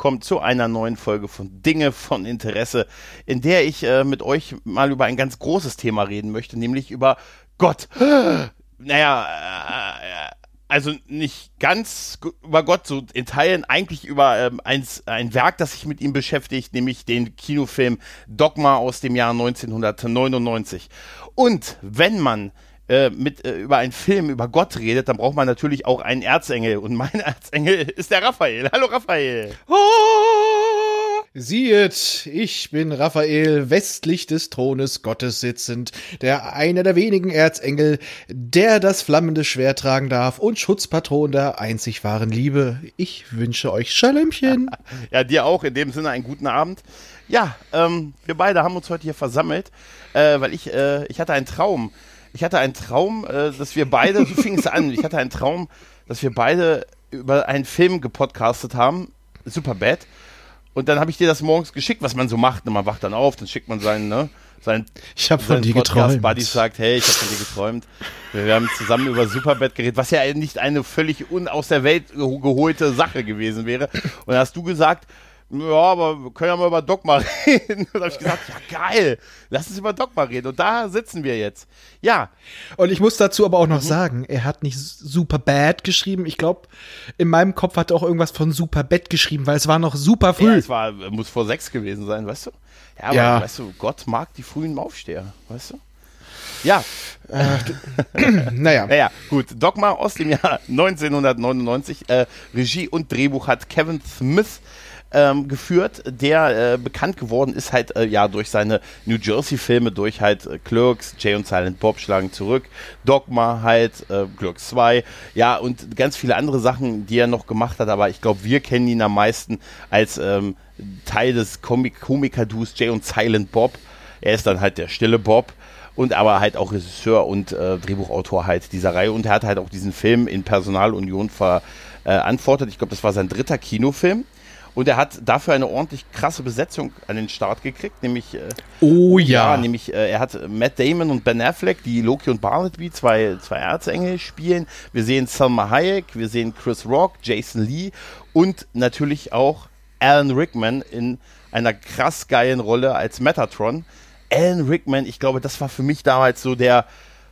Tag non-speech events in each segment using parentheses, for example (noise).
willkommen zu einer neuen Folge von Dinge von Interesse, in der ich äh, mit euch mal über ein ganz großes Thema reden möchte, nämlich über Gott. (gasps) Naja, äh, also nicht ganz über Gott, so in Teilen eigentlich über ähm, ein, ein Werk, das sich mit ihm beschäftigt, nämlich den Kinofilm Dogma aus dem Jahr 1999. Und wenn man äh, mit, äh, über einen Film über Gott redet, dann braucht man natürlich auch einen Erzengel. Und mein (laughs) Erzengel ist der Raphael. Hallo Raphael. Oh! Siehet, ich bin Raphael, westlich des Thrones Gottes sitzend, der einer der wenigen Erzengel, der das flammende Schwert tragen darf und Schutzpatron der einzig wahren Liebe. Ich wünsche euch Schalömchen. (laughs) ja, dir auch, in dem Sinne einen guten Abend. Ja, ähm, wir beide haben uns heute hier versammelt, äh, weil ich, äh, ich hatte einen Traum. Ich hatte einen Traum, äh, dass wir beide, so fing es an, ich hatte einen Traum, dass wir beide über einen Film gepodcastet haben, Superbad. Und dann habe ich dir das morgens geschickt, was man so macht. Und man wacht dann auf, dann schickt man seinen, ne, seinen, ich habe von dir geträumt. Buddy sagt, hey, ich habe von dir geträumt. Wir, wir, haben zusammen über Superbad geredet, was ja nicht eine völlig un aus der Welt geholte Sache gewesen wäre. Und dann hast du gesagt, ja, aber wir können ja mal über Dogma (laughs) reden. Und da habe ich gesagt, ja geil, lass uns über Dogma reden. Und da sitzen wir jetzt. Ja. Und ich muss dazu aber auch noch mhm. sagen, er hat nicht super bad geschrieben. Ich glaube, in meinem Kopf hat er auch irgendwas von super bad geschrieben, weil es war noch super früh. Ja, es war, muss vor sechs gewesen sein, weißt du? Ja, aber ja. weißt du, Gott mag die frühen Aufsteher, weißt du? Ja. Äh, (clears throat) naja. Naja, gut. Dogma aus dem Jahr (laughs) 1999. Äh, Regie und Drehbuch hat Kevin Smith ähm, geführt, der äh, bekannt geworden ist halt äh, ja durch seine New Jersey-Filme, durch halt äh, Clerks, Jay und Silent Bob schlagen zurück, Dogma halt, äh, Clerks 2, ja und ganz viele andere Sachen, die er noch gemacht hat, aber ich glaube, wir kennen ihn am meisten als ähm, Teil des Komik Komiker-Dus Jay und Silent Bob. Er ist dann halt der stille Bob und aber halt auch Regisseur und äh, Drehbuchautor halt dieser Reihe und er hat halt auch diesen Film in Personalunion verantwortet. Ich glaube, das war sein dritter Kinofilm. Und er hat dafür eine ordentlich krasse Besetzung an den Start gekriegt, nämlich äh, Oh ja. ja nämlich äh, er hat Matt Damon und Ben Affleck, die Loki und Barnaby, zwei, zwei Erzengel spielen. Wir sehen Salma Hayek, wir sehen Chris Rock, Jason Lee und natürlich auch Alan Rickman in einer krass geilen Rolle als Metatron. Alan Rickman, ich glaube, das war für mich damals so der,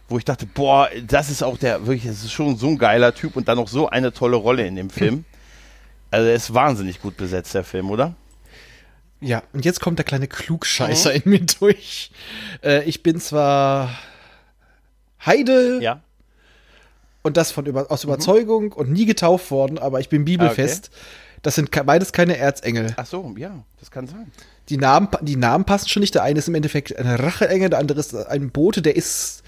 wo ich dachte, boah, das ist auch der, wirklich, das ist schon so ein geiler Typ und dann noch so eine tolle Rolle in dem Film. (laughs) Also er ist wahnsinnig gut besetzt, der Film, oder? Ja, und jetzt kommt der kleine Klugscheißer mhm. in mir durch. Äh, ich bin zwar Heide. Ja. Und das von über, aus mhm. Überzeugung mhm. und nie getauft worden, aber ich bin bibelfest. Okay. Das sind beides keine Erzengel. Ach so, ja, das kann sein. Die Namen, die Namen passen schon nicht. Der eine ist im Endeffekt ein Racheengel, der andere ist ein Bote, der ist.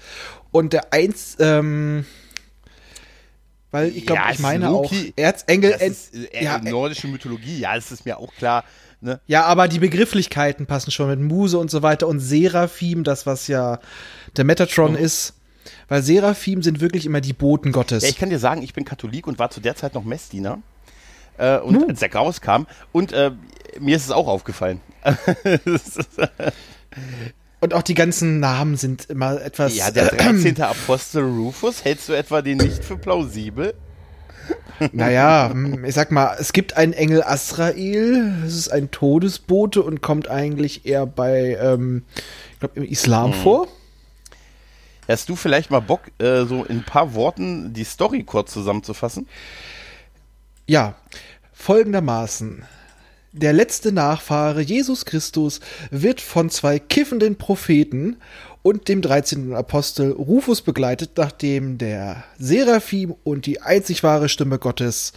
Und der eins, ähm, weil ich glaube, ja, ich meine Loki, auch Erzengel. Ist, äh, ja, nordische Mythologie, ja, das ist mir auch klar. Ne? Ja, aber die Begrifflichkeiten passen schon mit Muse und so weiter und Seraphim, das was ja der Metatron oh. ist. Weil Seraphim sind wirklich immer die Boten Gottes. Ja, ich kann dir sagen, ich bin Katholik und war zu der Zeit noch Messdiener. Äh, und uh. als der rauskam. Und äh, mir ist es auch aufgefallen. (laughs) Und auch die ganzen Namen sind immer etwas. Ja, der 13. Äh, Apostel Rufus, hältst du etwa den nicht für plausibel? Naja, ich sag mal, es gibt einen Engel Asrael, es ist ein Todesbote und kommt eigentlich eher bei, ähm, ich glaube, im Islam hm. vor. Hast du vielleicht mal Bock, äh, so in ein paar Worten die Story kurz zusammenzufassen? Ja, folgendermaßen. Der letzte Nachfahre Jesus Christus wird von zwei kiffenden Propheten und dem 13. Apostel Rufus begleitet, nachdem der Seraphim und die einzig wahre Stimme Gottes,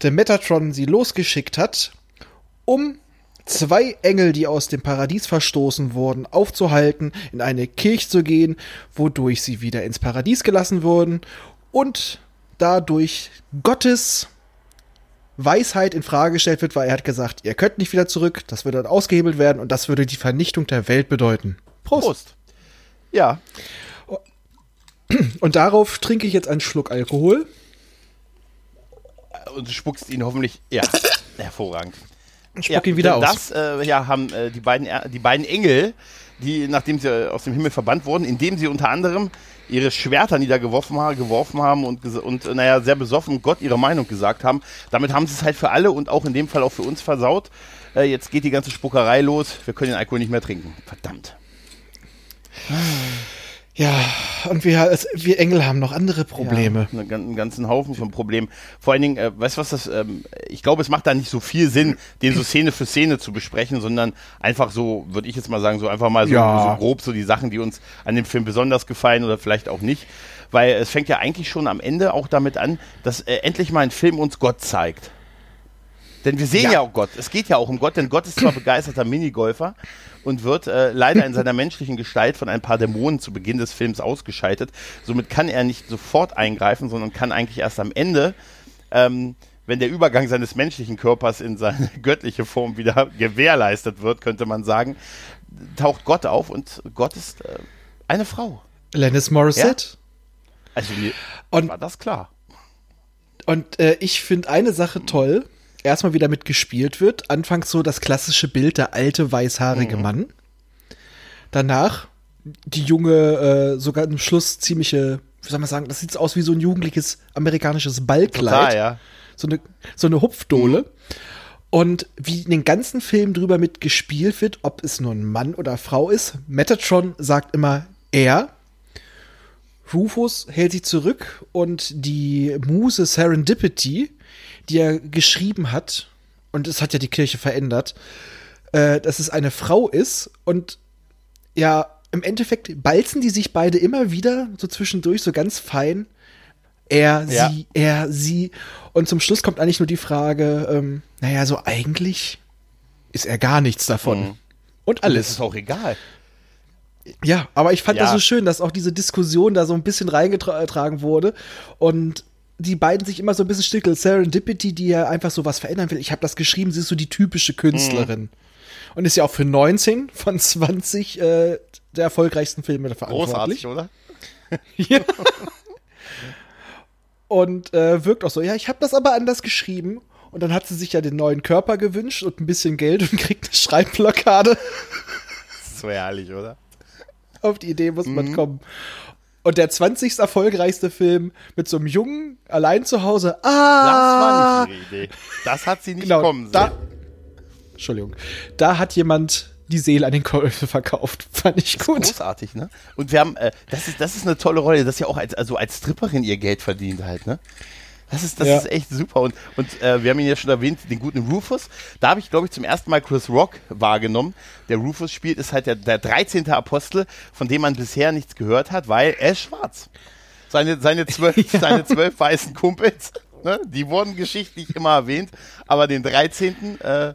der Metatron, sie losgeschickt hat, um zwei Engel, die aus dem Paradies verstoßen wurden, aufzuhalten, in eine Kirche zu gehen, wodurch sie wieder ins Paradies gelassen wurden und dadurch Gottes Weisheit in Frage gestellt wird, weil er hat gesagt, ihr könnt nicht wieder zurück, das würde dann ausgehebelt werden und das würde die Vernichtung der Welt bedeuten. Prost. Prost. Ja. Und darauf trinke ich jetzt einen Schluck Alkohol. Und du spuckst ihn hoffentlich, ja, hervorragend. Und spuck ja, ihn wieder das, aus. Das äh, ja, haben äh, die, beiden, die beiden Engel, die, nachdem sie aus dem Himmel verbannt wurden, indem sie unter anderem ihre Schwerter niedergeworfen geworfen haben und, und naja, sehr besoffen Gott ihre Meinung gesagt haben. Damit haben sie es halt für alle und auch in dem Fall auch für uns versaut. Äh, jetzt geht die ganze Spuckerei los. Wir können den Alkohol nicht mehr trinken. Verdammt. Ja, und wir, wir Engel haben noch andere Probleme. Ja, einen ganzen Haufen von Problemen. Vor allen Dingen, äh, weißt du was das, ähm, ich glaube, es macht da nicht so viel Sinn, den so Szene für Szene zu besprechen, sondern einfach so, würde ich jetzt mal sagen, so einfach mal so, ja. so grob so die Sachen, die uns an dem Film besonders gefallen oder vielleicht auch nicht. Weil es fängt ja eigentlich schon am Ende auch damit an, dass äh, endlich mal ein Film uns Gott zeigt. Denn wir sehen ja. ja. auch Gott. Es geht ja auch um Gott, denn Gott ist zwar begeisterter Minigolfer und wird äh, leider in seiner menschlichen Gestalt von ein paar Dämonen zu Beginn des Films ausgeschaltet. Somit kann er nicht sofort eingreifen, sondern kann eigentlich erst am Ende, ähm, wenn der Übergang seines menschlichen Körpers in seine (laughs) göttliche Form wieder gewährleistet wird, könnte man sagen, taucht Gott auf und Gott ist äh, eine Frau. Lennis Morissette? Ja? Also und, war das klar. Und äh, ich finde eine Sache toll erstmal wieder mit gespielt wird. Anfangs so das klassische Bild, der alte weißhaarige mhm. Mann. Danach die junge, äh, sogar im Schluss ziemliche, wie soll man sagen, das sieht aus wie so ein jugendliches amerikanisches Ballkleid. Total, ja. So eine, so eine Hupfdohle. Mhm. Und wie in den ganzen Film drüber mit gespielt wird, ob es nur ein Mann oder Frau ist. Metatron sagt immer er. Rufus hält sich zurück und die Muse Serendipity die er geschrieben hat, und es hat ja die Kirche verändert, äh, dass es eine Frau ist und ja, im Endeffekt balzen die sich beide immer wieder so zwischendurch, so ganz fein. Er, ja. sie, er, sie. Und zum Schluss kommt eigentlich nur die Frage, ähm, naja, so eigentlich ist er gar nichts davon. Mhm. Und alles. Das ist auch egal. Ja, aber ich fand ja. das so schön, dass auch diese Diskussion da so ein bisschen reingetragen wurde. Und die beiden sich immer so ein bisschen stickeln. Serendipity, die ja einfach so was verändern will. Ich habe das geschrieben, sie ist so die typische Künstlerin. Mhm. Und ist ja auch für 19 von 20 äh, der erfolgreichsten Filme verantwortlich. Großartig, oder? (laughs) ja. Und äh, wirkt auch so, ja, ich habe das aber anders geschrieben. Und dann hat sie sich ja den neuen Körper gewünscht und ein bisschen Geld und (laughs) kriegt eine Schreibblockade. so herrlich, oder? Auf die Idee muss man mhm. kommen. Und der 20. erfolgreichste Film mit so einem Jungen allein zu Hause. Ah! Das war nicht ihre Idee. Das hat sie nicht genau, kommen sehen. Da, Entschuldigung. Da hat jemand die Seele an den Käufe verkauft. (laughs) Fand ich das gut. großartig, ne? Und wir haben, äh, das ist, das ist eine tolle Rolle, dass sie auch als, also als Stripperin ihr Geld verdient halt, ne? Das ist, das ja. ist echt super. Und, und äh, wir haben ihn ja schon erwähnt, den guten Rufus. Da habe ich, glaube ich, zum ersten Mal Chris Rock wahrgenommen. Der Rufus spielt, ist halt der, der 13. Apostel, von dem man bisher nichts gehört hat, weil er ist schwarz. Seine, seine, zwölf, (laughs) ja. seine zwölf weißen Kumpels, ne, die wurden geschichtlich immer erwähnt, aber den 13. Äh,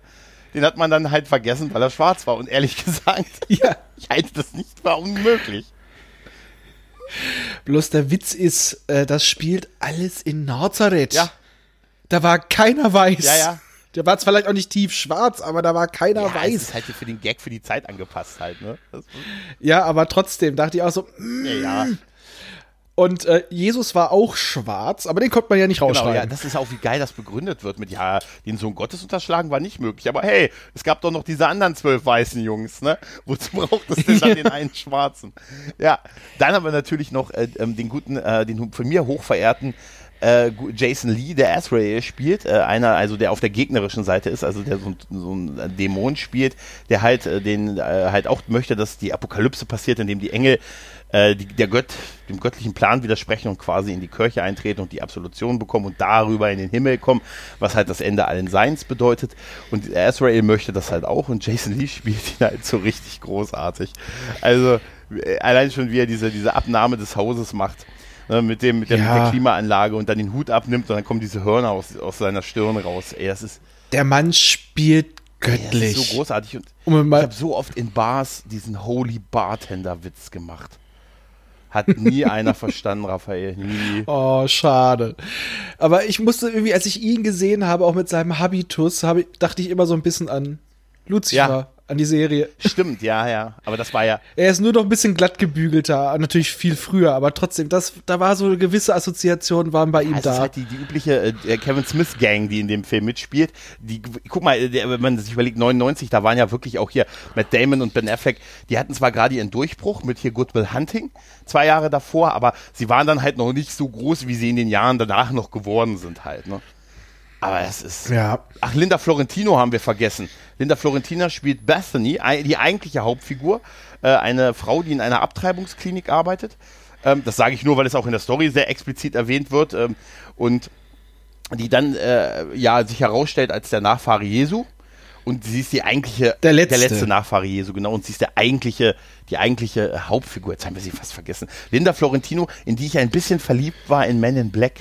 den hat man dann halt vergessen, weil er schwarz war. Und ehrlich (laughs) gesagt, ja. ich halte das nicht für unmöglich. Bloß der Witz ist, äh, das spielt alles in Nazareth. Ja. Da war keiner weiß. Ja, ja. Der war zwar vielleicht auch nicht tief schwarz, aber da war keiner ja, weiß. Das ist halt für den Gag für die Zeit angepasst halt, ne? ja, aber trotzdem dachte ich auch so, mm, ja, ja. Und äh, Jesus war auch schwarz, aber den konnte man ja nicht rausschreiben. Genau, ja, das ist auch, wie geil das begründet wird mit, ja, den Sohn Gottes unterschlagen war nicht möglich. Aber hey, es gab doch noch diese anderen zwölf weißen Jungs, ne? (laughs) Wozu braucht es denn dann (laughs) den einen schwarzen? Ja, dann haben wir natürlich noch äh, ähm, den guten, äh, den von mir hochverehrten äh, Jason Lee, der Azrael spielt, äh, einer, also der auf der gegnerischen Seite ist, also der so, so ein Dämon spielt, der halt äh, den äh, halt auch möchte, dass die Apokalypse passiert, indem die Engel äh, die, der Gott, dem göttlichen Plan widersprechen und quasi in die Kirche eintreten und die Absolution bekommen und darüber in den Himmel kommen, was halt das Ende allen Seins bedeutet. Und Azrael möchte das halt auch und Jason Lee spielt ihn halt so richtig großartig. Also äh, allein schon, wie er diese, diese Abnahme des Hauses macht. Ne, mit, dem, mit, der, ja. mit der Klimaanlage und dann den Hut abnimmt und dann kommen diese Hörner aus, aus seiner Stirn raus. Ey, das ist. Der Mann spielt göttlich. Ey, das ist so großartig. Und, und ich habe so oft in Bars diesen Holy Bartender-Witz gemacht. Hat nie einer verstanden, Raphael. Nie. Oh, schade. Aber ich musste irgendwie, als ich ihn gesehen habe, auch mit seinem Habitus, habe, dachte ich immer so ein bisschen an Lucifer. Ja. An die Serie. Stimmt, ja, ja. Aber das war ja. Er ist nur noch ein bisschen glatt gebügelter, natürlich viel früher, aber trotzdem, das, da war so eine gewisse Assoziation, waren bei ja, ihm da. Das ist halt die, die übliche äh, Kevin Smith Gang, die in dem Film mitspielt. Die, guck mal, der, wenn man sich überlegt, 99, da waren ja wirklich auch hier Matt Damon und Ben Affleck, die hatten zwar gerade ihren Durchbruch mit hier Good Will Hunting, zwei Jahre davor, aber sie waren dann halt noch nicht so groß, wie sie in den Jahren danach noch geworden sind halt, ne? Aber es ist. Ja. Ach, Linda Florentino haben wir vergessen. Linda Florentina spielt Bethany, die eigentliche Hauptfigur. Äh, eine Frau, die in einer Abtreibungsklinik arbeitet. Ähm, das sage ich nur, weil es auch in der Story sehr explizit erwähnt wird. Ähm, und die dann äh, ja sich herausstellt als der Nachfahre Jesu. Und sie ist die eigentliche, der letzte. der letzte Nachfahre Jesu, genau. Und sie ist der eigentliche, die eigentliche Hauptfigur. Jetzt haben wir sie fast vergessen. Linda Florentino, in die ich ein bisschen verliebt war in Men in Black.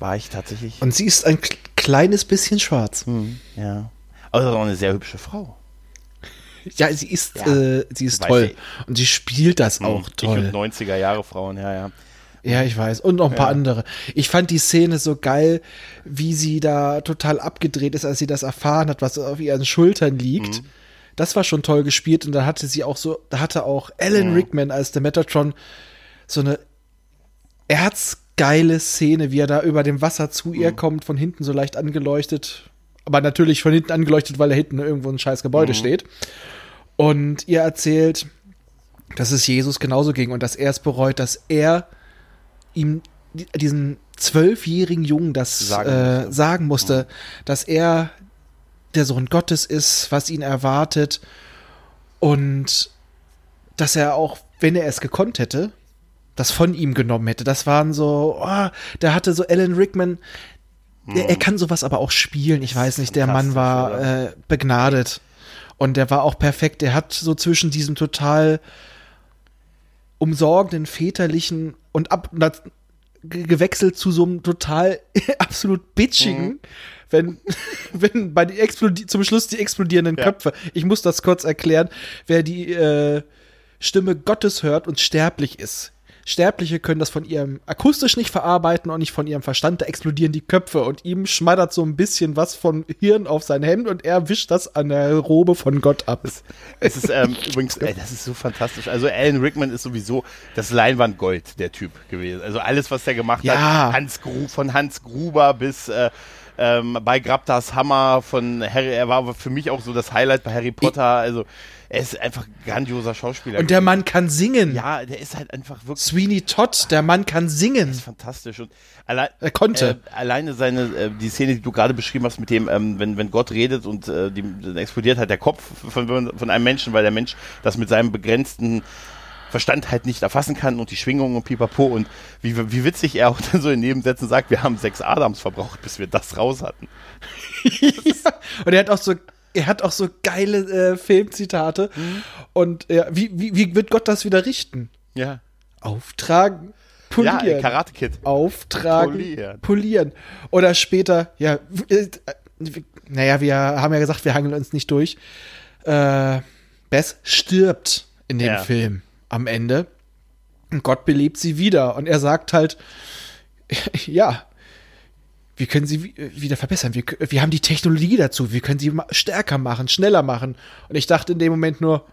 War ich tatsächlich. Und sie ist ein kleines bisschen schwarz. Hm, ja. Aber auch eine sehr hübsche Frau. Ja, sie ist, ja, äh, sie ist toll. Ich. Und sie spielt das hm, auch toll. Ich und 90er Jahre Frauen, ja, ja. Ja, ich weiß. Und noch ein paar ja. andere. Ich fand die Szene so geil, wie sie da total abgedreht ist, als sie das erfahren hat, was auf ihren Schultern liegt. Mhm. Das war schon toll gespielt. Und da hatte sie auch so, da hatte auch Alan mhm. Rickman als der Metatron so eine erzgeile Szene, wie er da über dem Wasser zu mhm. ihr kommt, von hinten so leicht angeleuchtet aber natürlich von hinten angeleuchtet, weil da hinten irgendwo ein scheiß Gebäude mhm. steht. Und ihr erzählt, dass es Jesus genauso ging und dass er es bereut, dass er ihm diesen zwölfjährigen Jungen das sagen äh, musste, sagen musste mhm. dass er der Sohn Gottes ist, was ihn erwartet und dass er auch, wenn er es gekonnt hätte, das von ihm genommen hätte. Das waren so, oh, der hatte so Alan Rickman. Er, er, kann sowas aber auch spielen. Ich weiß nicht, der Mann war äh, begnadet. Und der war auch perfekt. Der hat so zwischen diesem total umsorgenden, väterlichen und ab gewechselt zu so einem total (laughs) absolut bitchigen, mhm. wenn, (laughs) wenn bei die zum Schluss die explodierenden ja. Köpfe. Ich muss das kurz erklären. Wer die äh, Stimme Gottes hört und sterblich ist, Sterbliche können das von ihrem akustisch nicht verarbeiten und nicht von ihrem Verstand. Da explodieren die Köpfe und ihm schmattert so ein bisschen was von Hirn auf sein Hemd und er wischt das an der Robe von Gott ab. Es ist ähm, übrigens, ey, das ist so fantastisch. Also Alan Rickman ist sowieso das Leinwandgold der Typ gewesen. Also alles, was der gemacht ja. hat, Hans Gru von Hans Gruber bis äh, ähm, bei Grabtas Hammer von Harry, er war für mich auch so das Highlight bei Harry Potter. Also er ist einfach ein grandioser Schauspieler. Und der Mann kann singen. Ja, der ist halt einfach wirklich. Sweeney Todd, der Mann kann singen. Das ist fantastisch. Und allein, er konnte. Äh, alleine seine, äh, die Szene, die du gerade beschrieben hast, mit dem, ähm, wenn, wenn Gott redet und äh, die, dann explodiert halt der Kopf von, von einem Menschen, weil der Mensch das mit seinem begrenzten Verstand halt nicht erfassen kann und die Schwingungen und pipapo und wie, wie witzig er auch (laughs) dann so in Nebensätzen sagt, wir haben sechs Adams verbraucht, bis wir das raus hatten. ja. (laughs) Und er hat auch so er hat auch so geile äh, Filmzitate. Mhm. Und ja, wie, wie, wie wird Gott das wieder richten? Ja. Auftragen, polieren. Ja, Karate Kid. Auftragen, polieren. polieren. Oder später, ja, äh, naja, wir haben ja gesagt, wir hangeln uns nicht durch. Äh, Bess stirbt in dem ja. Film am Ende. Und Gott belebt sie wieder. Und er sagt halt, (laughs) ja, wir können sie wieder verbessern. Wir, wir haben die Technologie dazu. Wir können sie stärker machen, schneller machen. Und ich dachte in dem Moment nur,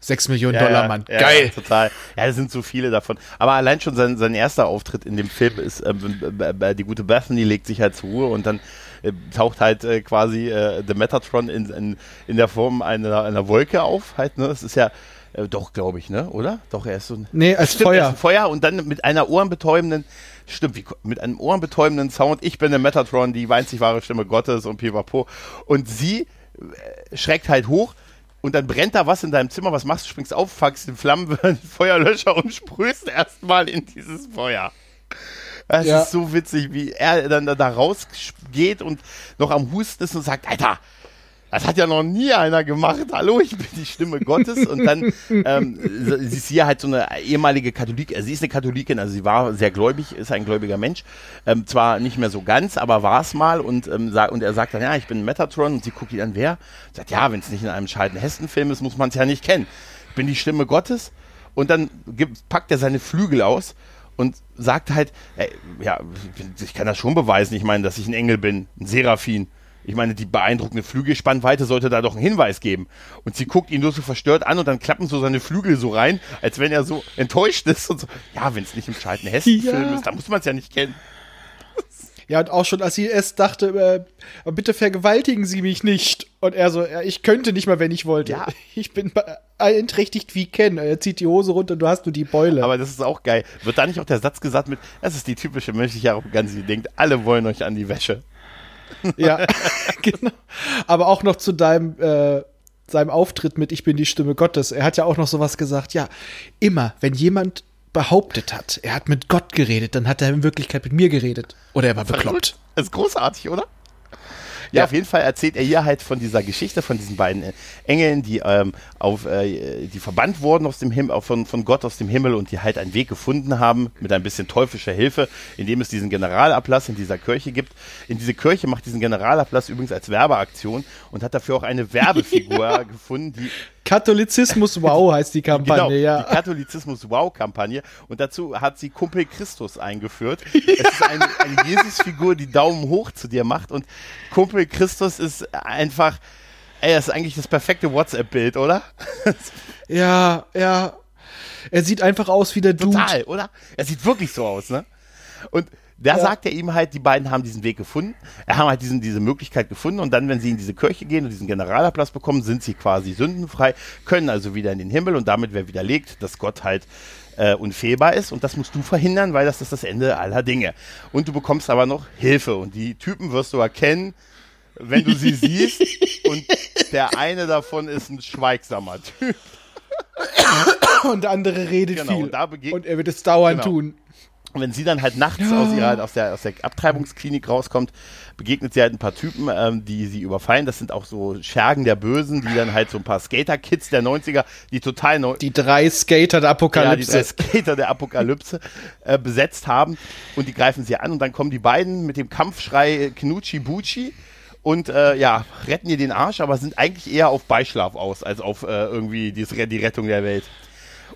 6 Millionen ja, Dollar, Mann. Ja, Geil. Ja, total. Ja, das sind so viele davon. Aber allein schon sein, sein erster Auftritt in dem Film ist, äh, die gute Bethany legt sich halt zur Ruhe und dann äh, taucht halt äh, quasi äh, The Metatron in, in, in der Form einer, einer Wolke auf. Halt, ne? Das ist ja äh, doch, glaube ich, ne? Oder? Doch, er ist so ein. Nee, als stimmt, Feuer. Feuer und dann mit einer ohrenbetäubenden Stimmt, wie, mit einem ohrenbetäubenden Sound. Ich bin der Metatron, die einzig wahre Stimme Gottes und pipapo. Und sie äh, schreckt halt hoch und dann brennt da was in deinem Zimmer. Was machst du? Springst auf, fuckst (laughs) den Flammen, Feuerlöscher und sprühst erstmal in dieses Feuer. Das ja. ist so witzig, wie er dann da rausgeht und noch am Husten ist und sagt, Alter, das hat ja noch nie einer gemacht. Hallo, ich bin die Stimme Gottes. Und dann, ähm, sie ist hier halt so eine ehemalige Katholikin, also sie ist eine Katholikin, also sie war sehr gläubig, ist ein gläubiger Mensch. Ähm, zwar nicht mehr so ganz, aber war es mal. Und, ähm, und er sagt dann, ja, ich bin Metatron. Und sie guckt ihn an, wer? Sagt, ja, wenn es nicht in einem Scheiden Hessen-Film ist, muss man es ja nicht kennen. Ich bin die Stimme Gottes. Und dann gibt, packt er seine Flügel aus und sagt halt, ey, ja, ich kann das schon beweisen. Ich meine, dass ich ein Engel bin, ein Seraphin Ich meine, die beeindruckende Flügelspannweite sollte da doch einen Hinweis geben. Und sie guckt ihn nur so verstört an und dann klappen so seine Flügel so rein, als wenn er so enttäuscht ist und so. Ja, wenn es nicht im Charlton Heston-Film ja. ist, dann muss man es ja nicht kennen. Ja, und auch schon, als sie erst dachte, äh, bitte vergewaltigen Sie mich nicht. Und er so, ja, ich könnte nicht mal, wenn ich wollte. Ja. (laughs) Ich bin beeinträchtigt wie Ken. Er zieht die Hose runter und du hast nur die Beule. Aber das ist auch geil. Wird da nicht auch der Satz gesagt mit, es ist die typische menschliche Arroganz, die denkt, alle wollen euch an die Wäsche. (laughs) Ja, (laughs) genau. Aber auch noch zu deinem, äh, seinem Auftritt mit Ich bin die Stimme Gottes. Er hat ja auch noch sowas gesagt, ja, immer, wenn jemand behauptet hat, er hat mit Gott geredet, dann hat er in Wirklichkeit mit mir geredet. Oder er war bekloppt. Das ist großartig, oder? Ja, auf jeden Fall erzählt er hier halt von dieser Geschichte, von diesen beiden äh, Engeln, die ähm, auf, äh, die verbannt wurden aus dem Himmel, von, von Gott aus dem Himmel und die halt einen Weg gefunden haben mit ein bisschen teuflischer Hilfe, indem es diesen Generalablass in dieser Kirche gibt. In diese Kirche macht diesen Generalablass übrigens als Werbeaktion und hat dafür auch eine Werbefigur (laughs) gefunden, die Katholizismus Wow heißt die Kampagne, genau, ja. Die Katholizismus Wow Kampagne. Und dazu hat sie Kumpel Christus eingeführt. (laughs) Ja. Es ist eine, eine Jesus-Figur, die Daumen hoch zu dir macht. Und Kumpel Christus ist einfach, ey, das ist eigentlich das perfekte WhatsApp-Bild, oder? (laughs) ja, ja. Er sieht einfach aus wie der Dude. Total, oder? Er sieht wirklich so aus, ne? Und da ja. sagt er ihm halt, die beiden haben diesen Weg gefunden, er haben halt diesen, diese Möglichkeit gefunden und dann, wenn sie in diese Kirche gehen und diesen Generalablass bekommen, sind sie quasi sündenfrei, können also wieder in den Himmel und damit wäre widerlegt, dass Gott halt äh, unfehlbar ist und das musst du verhindern, weil das ist das Ende aller Dinge. Und du bekommst aber noch Hilfe und die Typen wirst du erkennen, wenn du sie siehst und der eine davon ist ein schweigsamer Typ. Und der andere redet genau, viel. Und, und, er wird es dauernd genau. tun. Und wenn sie dann halt nachts ja. aus, ihrer, aus, der, aus der Abtreibungsklinik rauskommt, begegnet sie halt ein paar Typen, ähm, die sie überfallen. Das sind auch so Schergen der Bösen, die dann halt so ein paar Skater-Kids der 90er, die total neu. Die drei Skater der Apokalypse. Ja, die drei Skater der Apokalypse äh, besetzt haben. Und die greifen sie an und dann kommen die beiden mit dem Kampfschrei Knucci Bucci und äh, ja, retten ihr den Arsch, aber sind eigentlich eher auf Beischlaf aus, als auf äh, irgendwie die, die Rettung der Welt.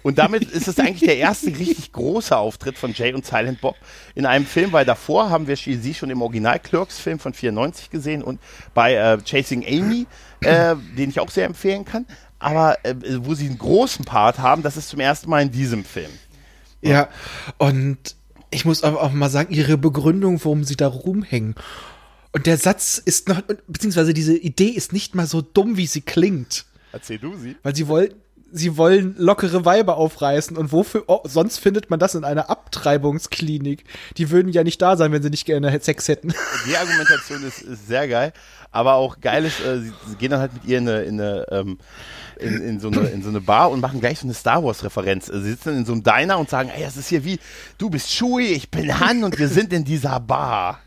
Und damit ist es eigentlich der erste richtig große Auftritt von Jay und Silent Bob in einem Film, weil davor haben wir sie schon im Original Clerks-Film von 94 gesehen und bei äh, Chasing Amy, äh, den ich auch sehr empfehlen kann. Aber äh, wo sie einen großen Part haben, das ist zum ersten Mal in diesem Film. Ja, und ich muss aber auch mal sagen, ihre Begründung, warum sie da rumhängen. Und der Satz ist noch, beziehungsweise diese Idee ist nicht mal so dumm, wie sie klingt. Erzähl du sie. Weil sie wollten, sie wollen lockere Weiber aufreißen und wofür oh, sonst findet man das in einer Abtreibungsklinik? Die würden ja nicht da sein, wenn sie nicht gerne Sex hätten. (laughs) Die Argumentation ist, ist sehr geil, aber auch geil ist, äh, sie, sie, gehen dann halt mit ihr in eine, in eine ähm, in, in, so eine, in so eine Bar und machen gleich so eine Star Wars-Referenz. Sie sitzen in so einem Diner und sagen, ey, das ist hier wie, du bist Shui, ich bin Han und wir sind in dieser Bar.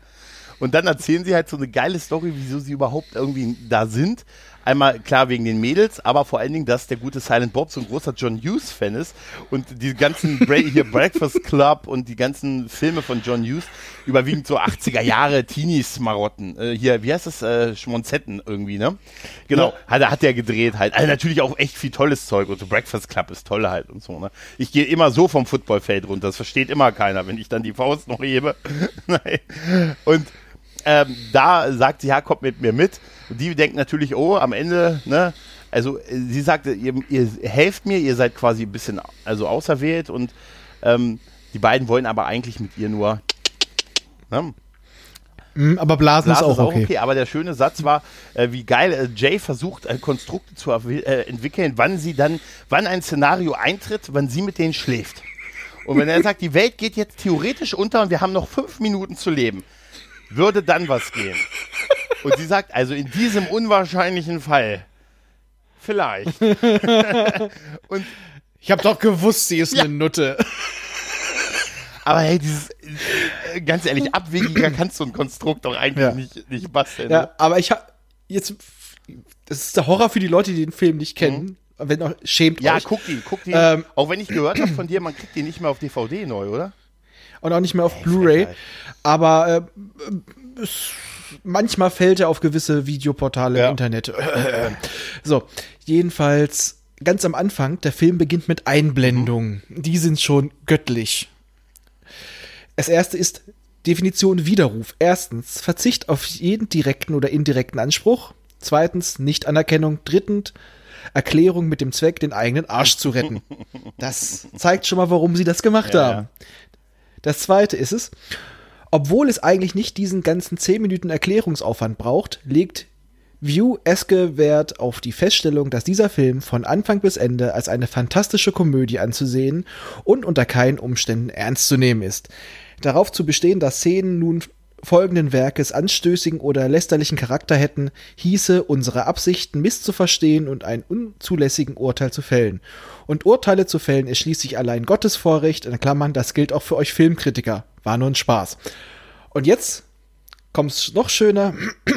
Und dann erzählen sie halt so eine geile Story, wieso sie überhaupt irgendwie da sind. Einmal klar wegen den Mädels, aber vor allen Dingen, dass der gute Silent Bob so ein großer John Hughes-Fan ist und die ganzen Bra hier (laughs) Breakfast Club und die ganzen Filme von John Hughes überwiegend so 80er Jahre Teenies-Marotten. Äh, hier, wie heißt das? Äh, Schmonzetten irgendwie, ne? Genau, ja. hat, hat er gedreht halt. Also natürlich auch echt viel tolles Zeug und so Breakfast Club ist toll halt und so, ne? Ich gehe immer so vom Footballfeld runter, das versteht immer keiner, wenn ich dann die Faust noch hebe. (laughs) Nein. Und ähm, da sagt sie, ja, kommt mit mir mit. Und die denkt natürlich, oh, am Ende, ne, also sie sagte, ihr, ihr helft mir, ihr seid quasi ein bisschen also auserwählt und ähm, die beiden wollen aber eigentlich mit ihr nur. Ne? Mm, aber Blasen, Blasen, ist auch, okay. okay. Aber der schöne Satz war, äh, wie geil äh, Jay versucht, äh, Konstrukte zu äh, entwickeln, wann sie dann, wann ein Szenario eintritt, wann sie mit denen schläft. Und wenn er sagt, die Welt geht jetzt theoretisch unter und wir haben noch fünf Minuten zu leben, würde dann was gehen. Und sie sagt, also in diesem unwahrscheinlichen Fall, vielleicht. (laughs) und ich habe doch gewusst, sie ist ja. eine Nutte. Aber hey, dieses, äh, ganz ehrlich, abwegiger kannst du ein Konstrukt doch eigentlich ja. nicht, nicht basteln. Ja, ne? aber ich habe jetzt, das ist der Horror für die Leute, die den Film nicht kennen. Mhm. Wenn auch, schämt ja, euch. Ja, guck die, guck die. Ähm, auch wenn ich gehört habe von dir, man kriegt die nicht mehr auf DVD neu, oder? Und auch nicht mehr auf Blu-ray. Aber äh, es manchmal fällt er auf gewisse Videoportale ja. im Internet. (clears throat) so, jedenfalls ganz am Anfang, der Film beginnt mit Einblendungen. Mhm. Die sind schon göttlich. Das erste ist Definition Widerruf. Erstens, Verzicht auf jeden direkten oder indirekten Anspruch. Zweitens, Nichtanerkennung. Drittens, Erklärung mit dem Zweck, den eigenen Arsch zu retten. Das zeigt schon mal, warum sie das gemacht ja, haben. Ja. Das zweite ist es, obwohl es eigentlich nicht diesen ganzen 10 Minuten Erklärungsaufwand braucht, legt View Eske Wert auf die Feststellung, dass dieser Film von Anfang bis Ende als eine fantastische Komödie anzusehen und unter keinen Umständen ernst zu nehmen ist. Darauf zu bestehen, dass Szenen nun folgenden Werkes anstößigen oder lästerlichen Charakter hätten, hieße, unsere Absichten misszuverstehen und einen unzulässigen Urteil zu fällen. Und Urteile zu fällen ist schließlich allein Gottes Vorrecht, in Klammern, das gilt auch für euch Filmkritiker. War nur ein Spaß. Und jetzt kommt's noch schöner. (clears throat)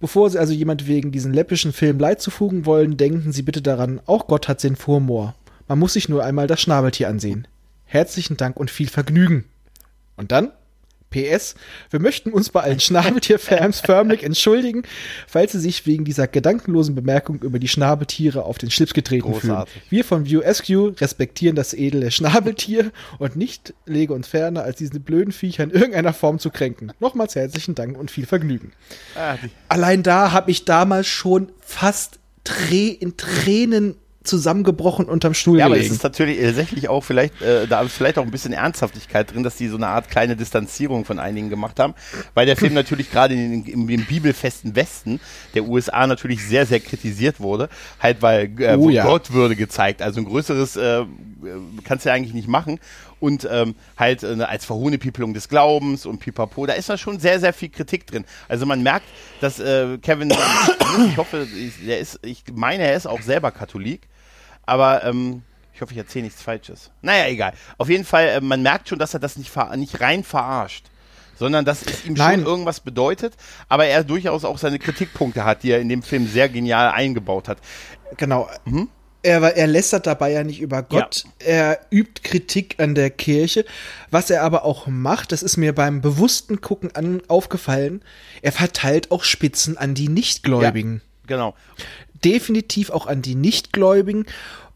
Bevor Sie also jemand wegen diesen läppischen Film Leid zufügen wollen, denken Sie bitte daran, auch Gott hat Sinn vor Humor. Man muss sich nur einmal das Schnabeltier ansehen. Herzlichen Dank und viel Vergnügen. Und dann PS, wir möchten uns bei allen Schnabeltier-Fans (laughs) förmlich entschuldigen, falls sie sich wegen dieser gedankenlosen Bemerkung über die Schnabeltiere auf den Schlips getreten Großartig. fühlen. Wir von View SQ respektieren das edle Schnabeltier und nicht lege uns ferner, als diesen blöden Viecher in irgendeiner Form zu kränken. Nochmals herzlichen Dank und viel Vergnügen. Ah, Allein da habe ich damals schon fast in Tränen zusammengebrochen unterm Stuhl ja, gelegen. aber es ist natürlich tatsächlich auch vielleicht, äh, da ist vielleicht auch ein bisschen Ernsthaftigkeit drin, dass die so eine Art kleine Distanzierung von einigen gemacht haben, weil der Film (laughs) natürlich gerade in, in, im bibelfesten Westen der USA natürlich sehr, sehr kritisiert wurde, halt weil äh, oh, ja. Gottwürde gezeigt, also ein größeres äh, kannst du ja eigentlich nicht machen und ähm, halt äh, als Verhohnepiepelung des Glaubens und pipapo, da ist da schon sehr, sehr viel Kritik drin. Also man merkt, dass äh, Kevin, (coughs) ich hoffe, ich, der ist, ich meine, er ist auch selber Katholik, aber ähm, ich hoffe, ich erzähle nichts Falsches. Naja, egal. Auf jeden Fall, äh, man merkt schon, dass er das nicht, nicht rein verarscht sondern dass es ihm Nein. schon irgendwas bedeutet, aber er durchaus auch seine Kritikpunkte hat, die er in dem Film sehr genial eingebaut hat. Genau. Mhm. Er, er lästert dabei ja nicht über Gott, ja. er übt Kritik an der Kirche. Was er aber auch macht, das ist mir beim bewussten Gucken an, aufgefallen, er verteilt auch Spitzen an die Nichtgläubigen. Ja, genau definitiv auch an die Nichtgläubigen.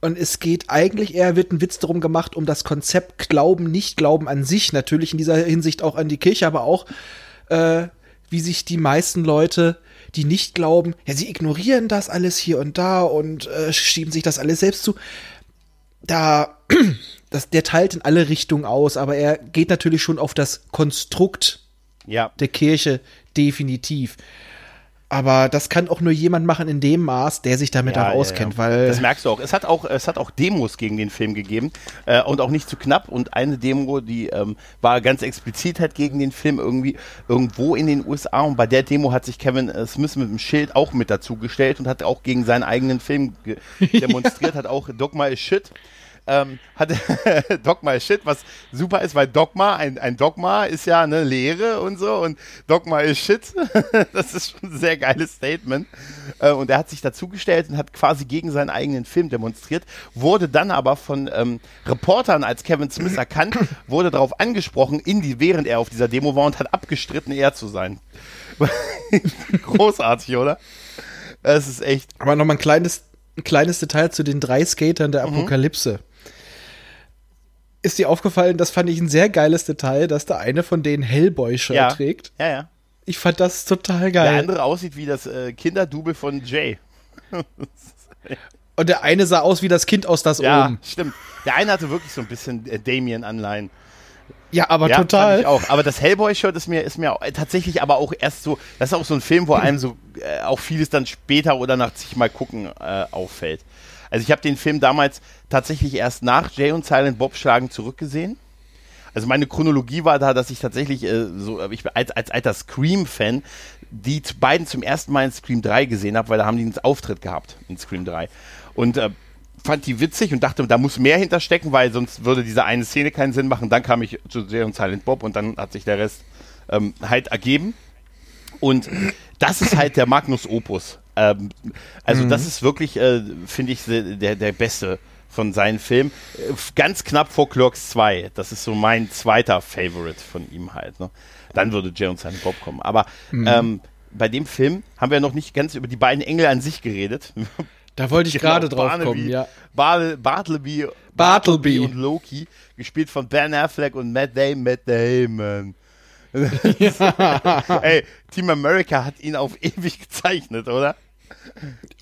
Und es geht eigentlich eher, wird ein Witz darum gemacht, um das Konzept Glauben, Nicht-Glauben an sich. Natürlich in dieser Hinsicht auch an die Kirche, aber auch, äh, wie sich die meisten Leute, die nicht glauben, ja, sie ignorieren das alles hier und da und äh, schieben sich das alles selbst zu. Da, (clears throat) das, der teilt in alle Richtungen aus, aber er geht natürlich schon auf das Konstrukt ja. der Kirche definitiv. Aber das kann auch nur jemand machen in dem Maß, der sich damit ja, auch auskennt, ja, weil. Das merkst du auch. Es hat auch, es hat auch Demos gegen den Film gegeben äh, und auch nicht zu knapp. Und eine Demo, die ähm, war ganz explizit halt gegen den Film irgendwie irgendwo in den USA. Und bei der Demo hat sich Kevin äh, Smith mit dem Schild auch mit dazu gestellt und hat auch gegen seinen eigenen Film (laughs) demonstriert, ja. hat auch Dogma is Shit ähm, hat (laughs) Dogma ist Shit, was super ist, weil Dogma, ein, ein Dogma ist ja eine Lehre und so und Dogma ist Shit. (laughs) das ist schon ein sehr geiles Statement. Äh, und er hat sich dazugestellt und hat quasi gegen seinen eigenen Film demonstriert, wurde dann aber von ähm, Reportern als Kevin Smith erkannt, (clears throat) wurde darauf angesprochen, in die, während er auf dieser Demo war und hat abgestritten, er zu sein. (laughs) Großartig, oder? Es ist echt. Aber nochmal ein kleines, ein kleines Detail zu den drei Skatern der mhm. Apokalypse. Mhm ist dir aufgefallen, das fand ich ein sehr geiles Detail, dass da eine von denen Hellboy-Shirt ja. trägt. Ja, ja. Ich fand das total geil. Der andere aussieht wie das äh, Kinderdouble von Jay. Und der eine sah aus wie das Kind aus das ja, oben. Ja, stimmt. Der eine hatte wirklich so ein bisschen äh, Damien-Anleihen. Ja, aber ja, total. ich auch. Aber das Hellboy-Shirt ist mir, ist mir tatsächlich aber auch erst so, das ist auch so ein Film, wo einem so äh, auch vieles dann später oder nach sich mal gucken äh, auffällt. Also ich habe den Film damals tatsächlich erst nach Jay und Silent Bob schlagen zurückgesehen. Also meine Chronologie war da, dass ich tatsächlich äh, so, ich als, als alter Scream-Fan die beiden zum ersten Mal in Scream 3 gesehen habe, weil da haben die einen Auftritt gehabt in Scream 3. Und äh, fand die witzig und dachte, da muss mehr hinterstecken, weil sonst würde diese eine Szene keinen Sinn machen. Dann kam ich zu Jay und Silent Bob und dann hat sich der Rest ähm, halt ergeben. Und das ist halt der Magnus Opus. Ähm, also mhm. das ist wirklich, äh, finde ich, der, der beste von seinen Filmen. Äh, ganz knapp vor Clerks 2. Das ist so mein zweiter Favorite von ihm halt. Ne? Dann würde Jay und seine Bob kommen. Aber mhm. ähm, bei dem Film haben wir noch nicht ganz über die beiden Engel an sich geredet. Da wollte ich gerade drauf Barnaby, kommen, ja. Bartleby, Bartleby, Bartleby und Loki, gespielt von Ben Affleck und Matt Damon. Matt Damon. (laughs) ja. Ey, Team America hat ihn auf (laughs) ewig gezeichnet, oder?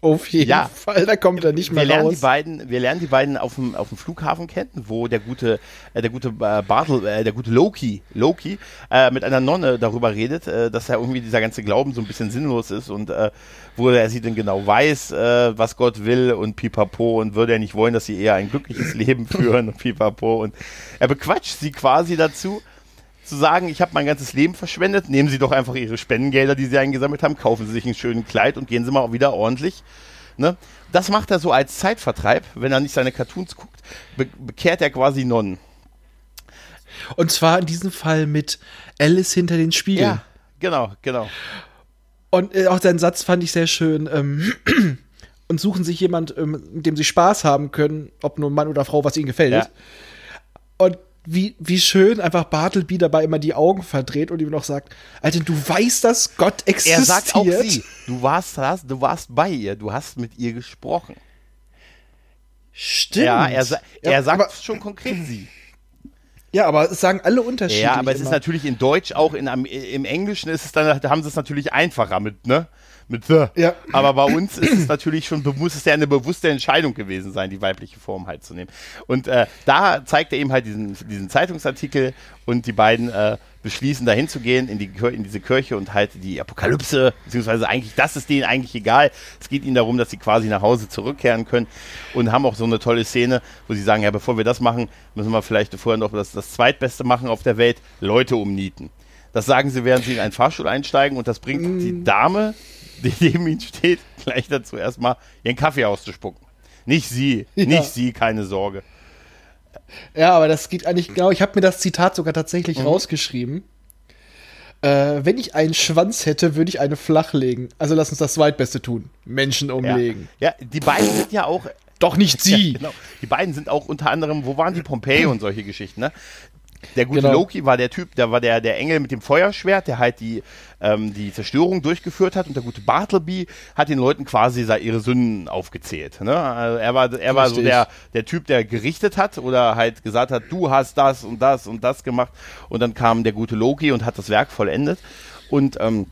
Auf jeden ja. Fall, da kommt er nicht mehr wir lernen raus. Die beiden, wir lernen die beiden auf dem, auf dem Flughafen kennen, wo der gute, äh, der gute äh, Bartel, äh, der gute Loki, Loki äh, mit einer Nonne darüber redet, äh, dass er irgendwie dieser ganze Glauben so ein bisschen sinnlos ist und äh, wo er sie denn genau weiß, was Gott will und pipapo und würde er nicht wollen, dass sie eher ein glückliches (laughs) Leben führen und pipapo und er bequatscht sie quasi dazu zu sagen, ich habe mein ganzes Leben verschwendet, nehmen Sie doch einfach Ihre Spendengelder, die Sie eingesammelt haben, kaufen Sie sich einen schönen Kleid und gehen Sie mal wieder ordentlich. Ne? Das macht er so als Zeitvertreib, wenn er nicht seine Cartoons guckt, be bekehrt er quasi Nonnen. Und zwar in diesem Fall mit Alice hinter den Spiegeln. Ja, genau, genau. Und äh, auch dein Satz fand ich sehr schön. Ähm, (clears throat) und suchen sich jemand, ähm, mit dem sie Spaß haben können, ob nur Mann oder Frau, was ihnen gefällt. Ja. Und wie, wie schön einfach Bartleby dabei immer die Augen verdreht und ihm noch sagt, Alter, du weißt, dass Gott existiert. Er sagt auch sie, du warst, du warst bei ihr, du hast mit ihr gesprochen. Stimmt. Ja, er, er ja, sagt aber, schon konkret sie. Ja, aber es sagen alle unterschiedlich. Ja, aber es immer. ist natürlich in Deutsch auch, in, im Englischen ist es dann, da haben sie es natürlich einfacher mit, ne? Mit The. Ja. Aber bei uns ist es natürlich schon, muss es ja eine bewusste Entscheidung gewesen sein, die weibliche Form halt zu nehmen. Und äh, da zeigt er eben halt diesen, diesen Zeitungsartikel und die beiden äh, beschließen, dahin zu gehen in, die, in diese Kirche und halt die Apokalypse, beziehungsweise eigentlich, das ist denen eigentlich egal. Es geht ihnen darum, dass sie quasi nach Hause zurückkehren können und haben auch so eine tolle Szene, wo sie sagen, ja, bevor wir das machen, müssen wir vielleicht vorher noch das, das Zweitbeste machen auf der Welt, Leute umnieten. Das sagen sie, während sie in einen Fahrstuhl einsteigen und das bringt mm. die Dame die neben ihm steht, gleich dazu erstmal ihren Kaffee auszuspucken. Nicht sie, ja. nicht sie, keine Sorge. Ja, aber das geht eigentlich genau. Ich habe mir das Zitat sogar tatsächlich mhm. rausgeschrieben. Äh, wenn ich einen Schwanz hätte, würde ich eine flachlegen. Also lass uns das Zweitbeste tun. Menschen umlegen. Ja, ja die beiden sind ja auch. Doch nicht (laughs) sie. Ja, genau. Die beiden sind auch unter anderem, wo waren die Pompeii und solche Geschichten, ne? Der gute genau. Loki war der Typ, der war der, der Engel mit dem Feuerschwert, der halt die, ähm, die Zerstörung durchgeführt hat. Und der gute Bartleby hat den Leuten quasi ihre Sünden aufgezählt. Ne? Also er war, er war so der, der Typ, der gerichtet hat oder halt gesagt hat, du hast das und das und das gemacht. Und dann kam der gute Loki und hat das Werk vollendet. Und ähm,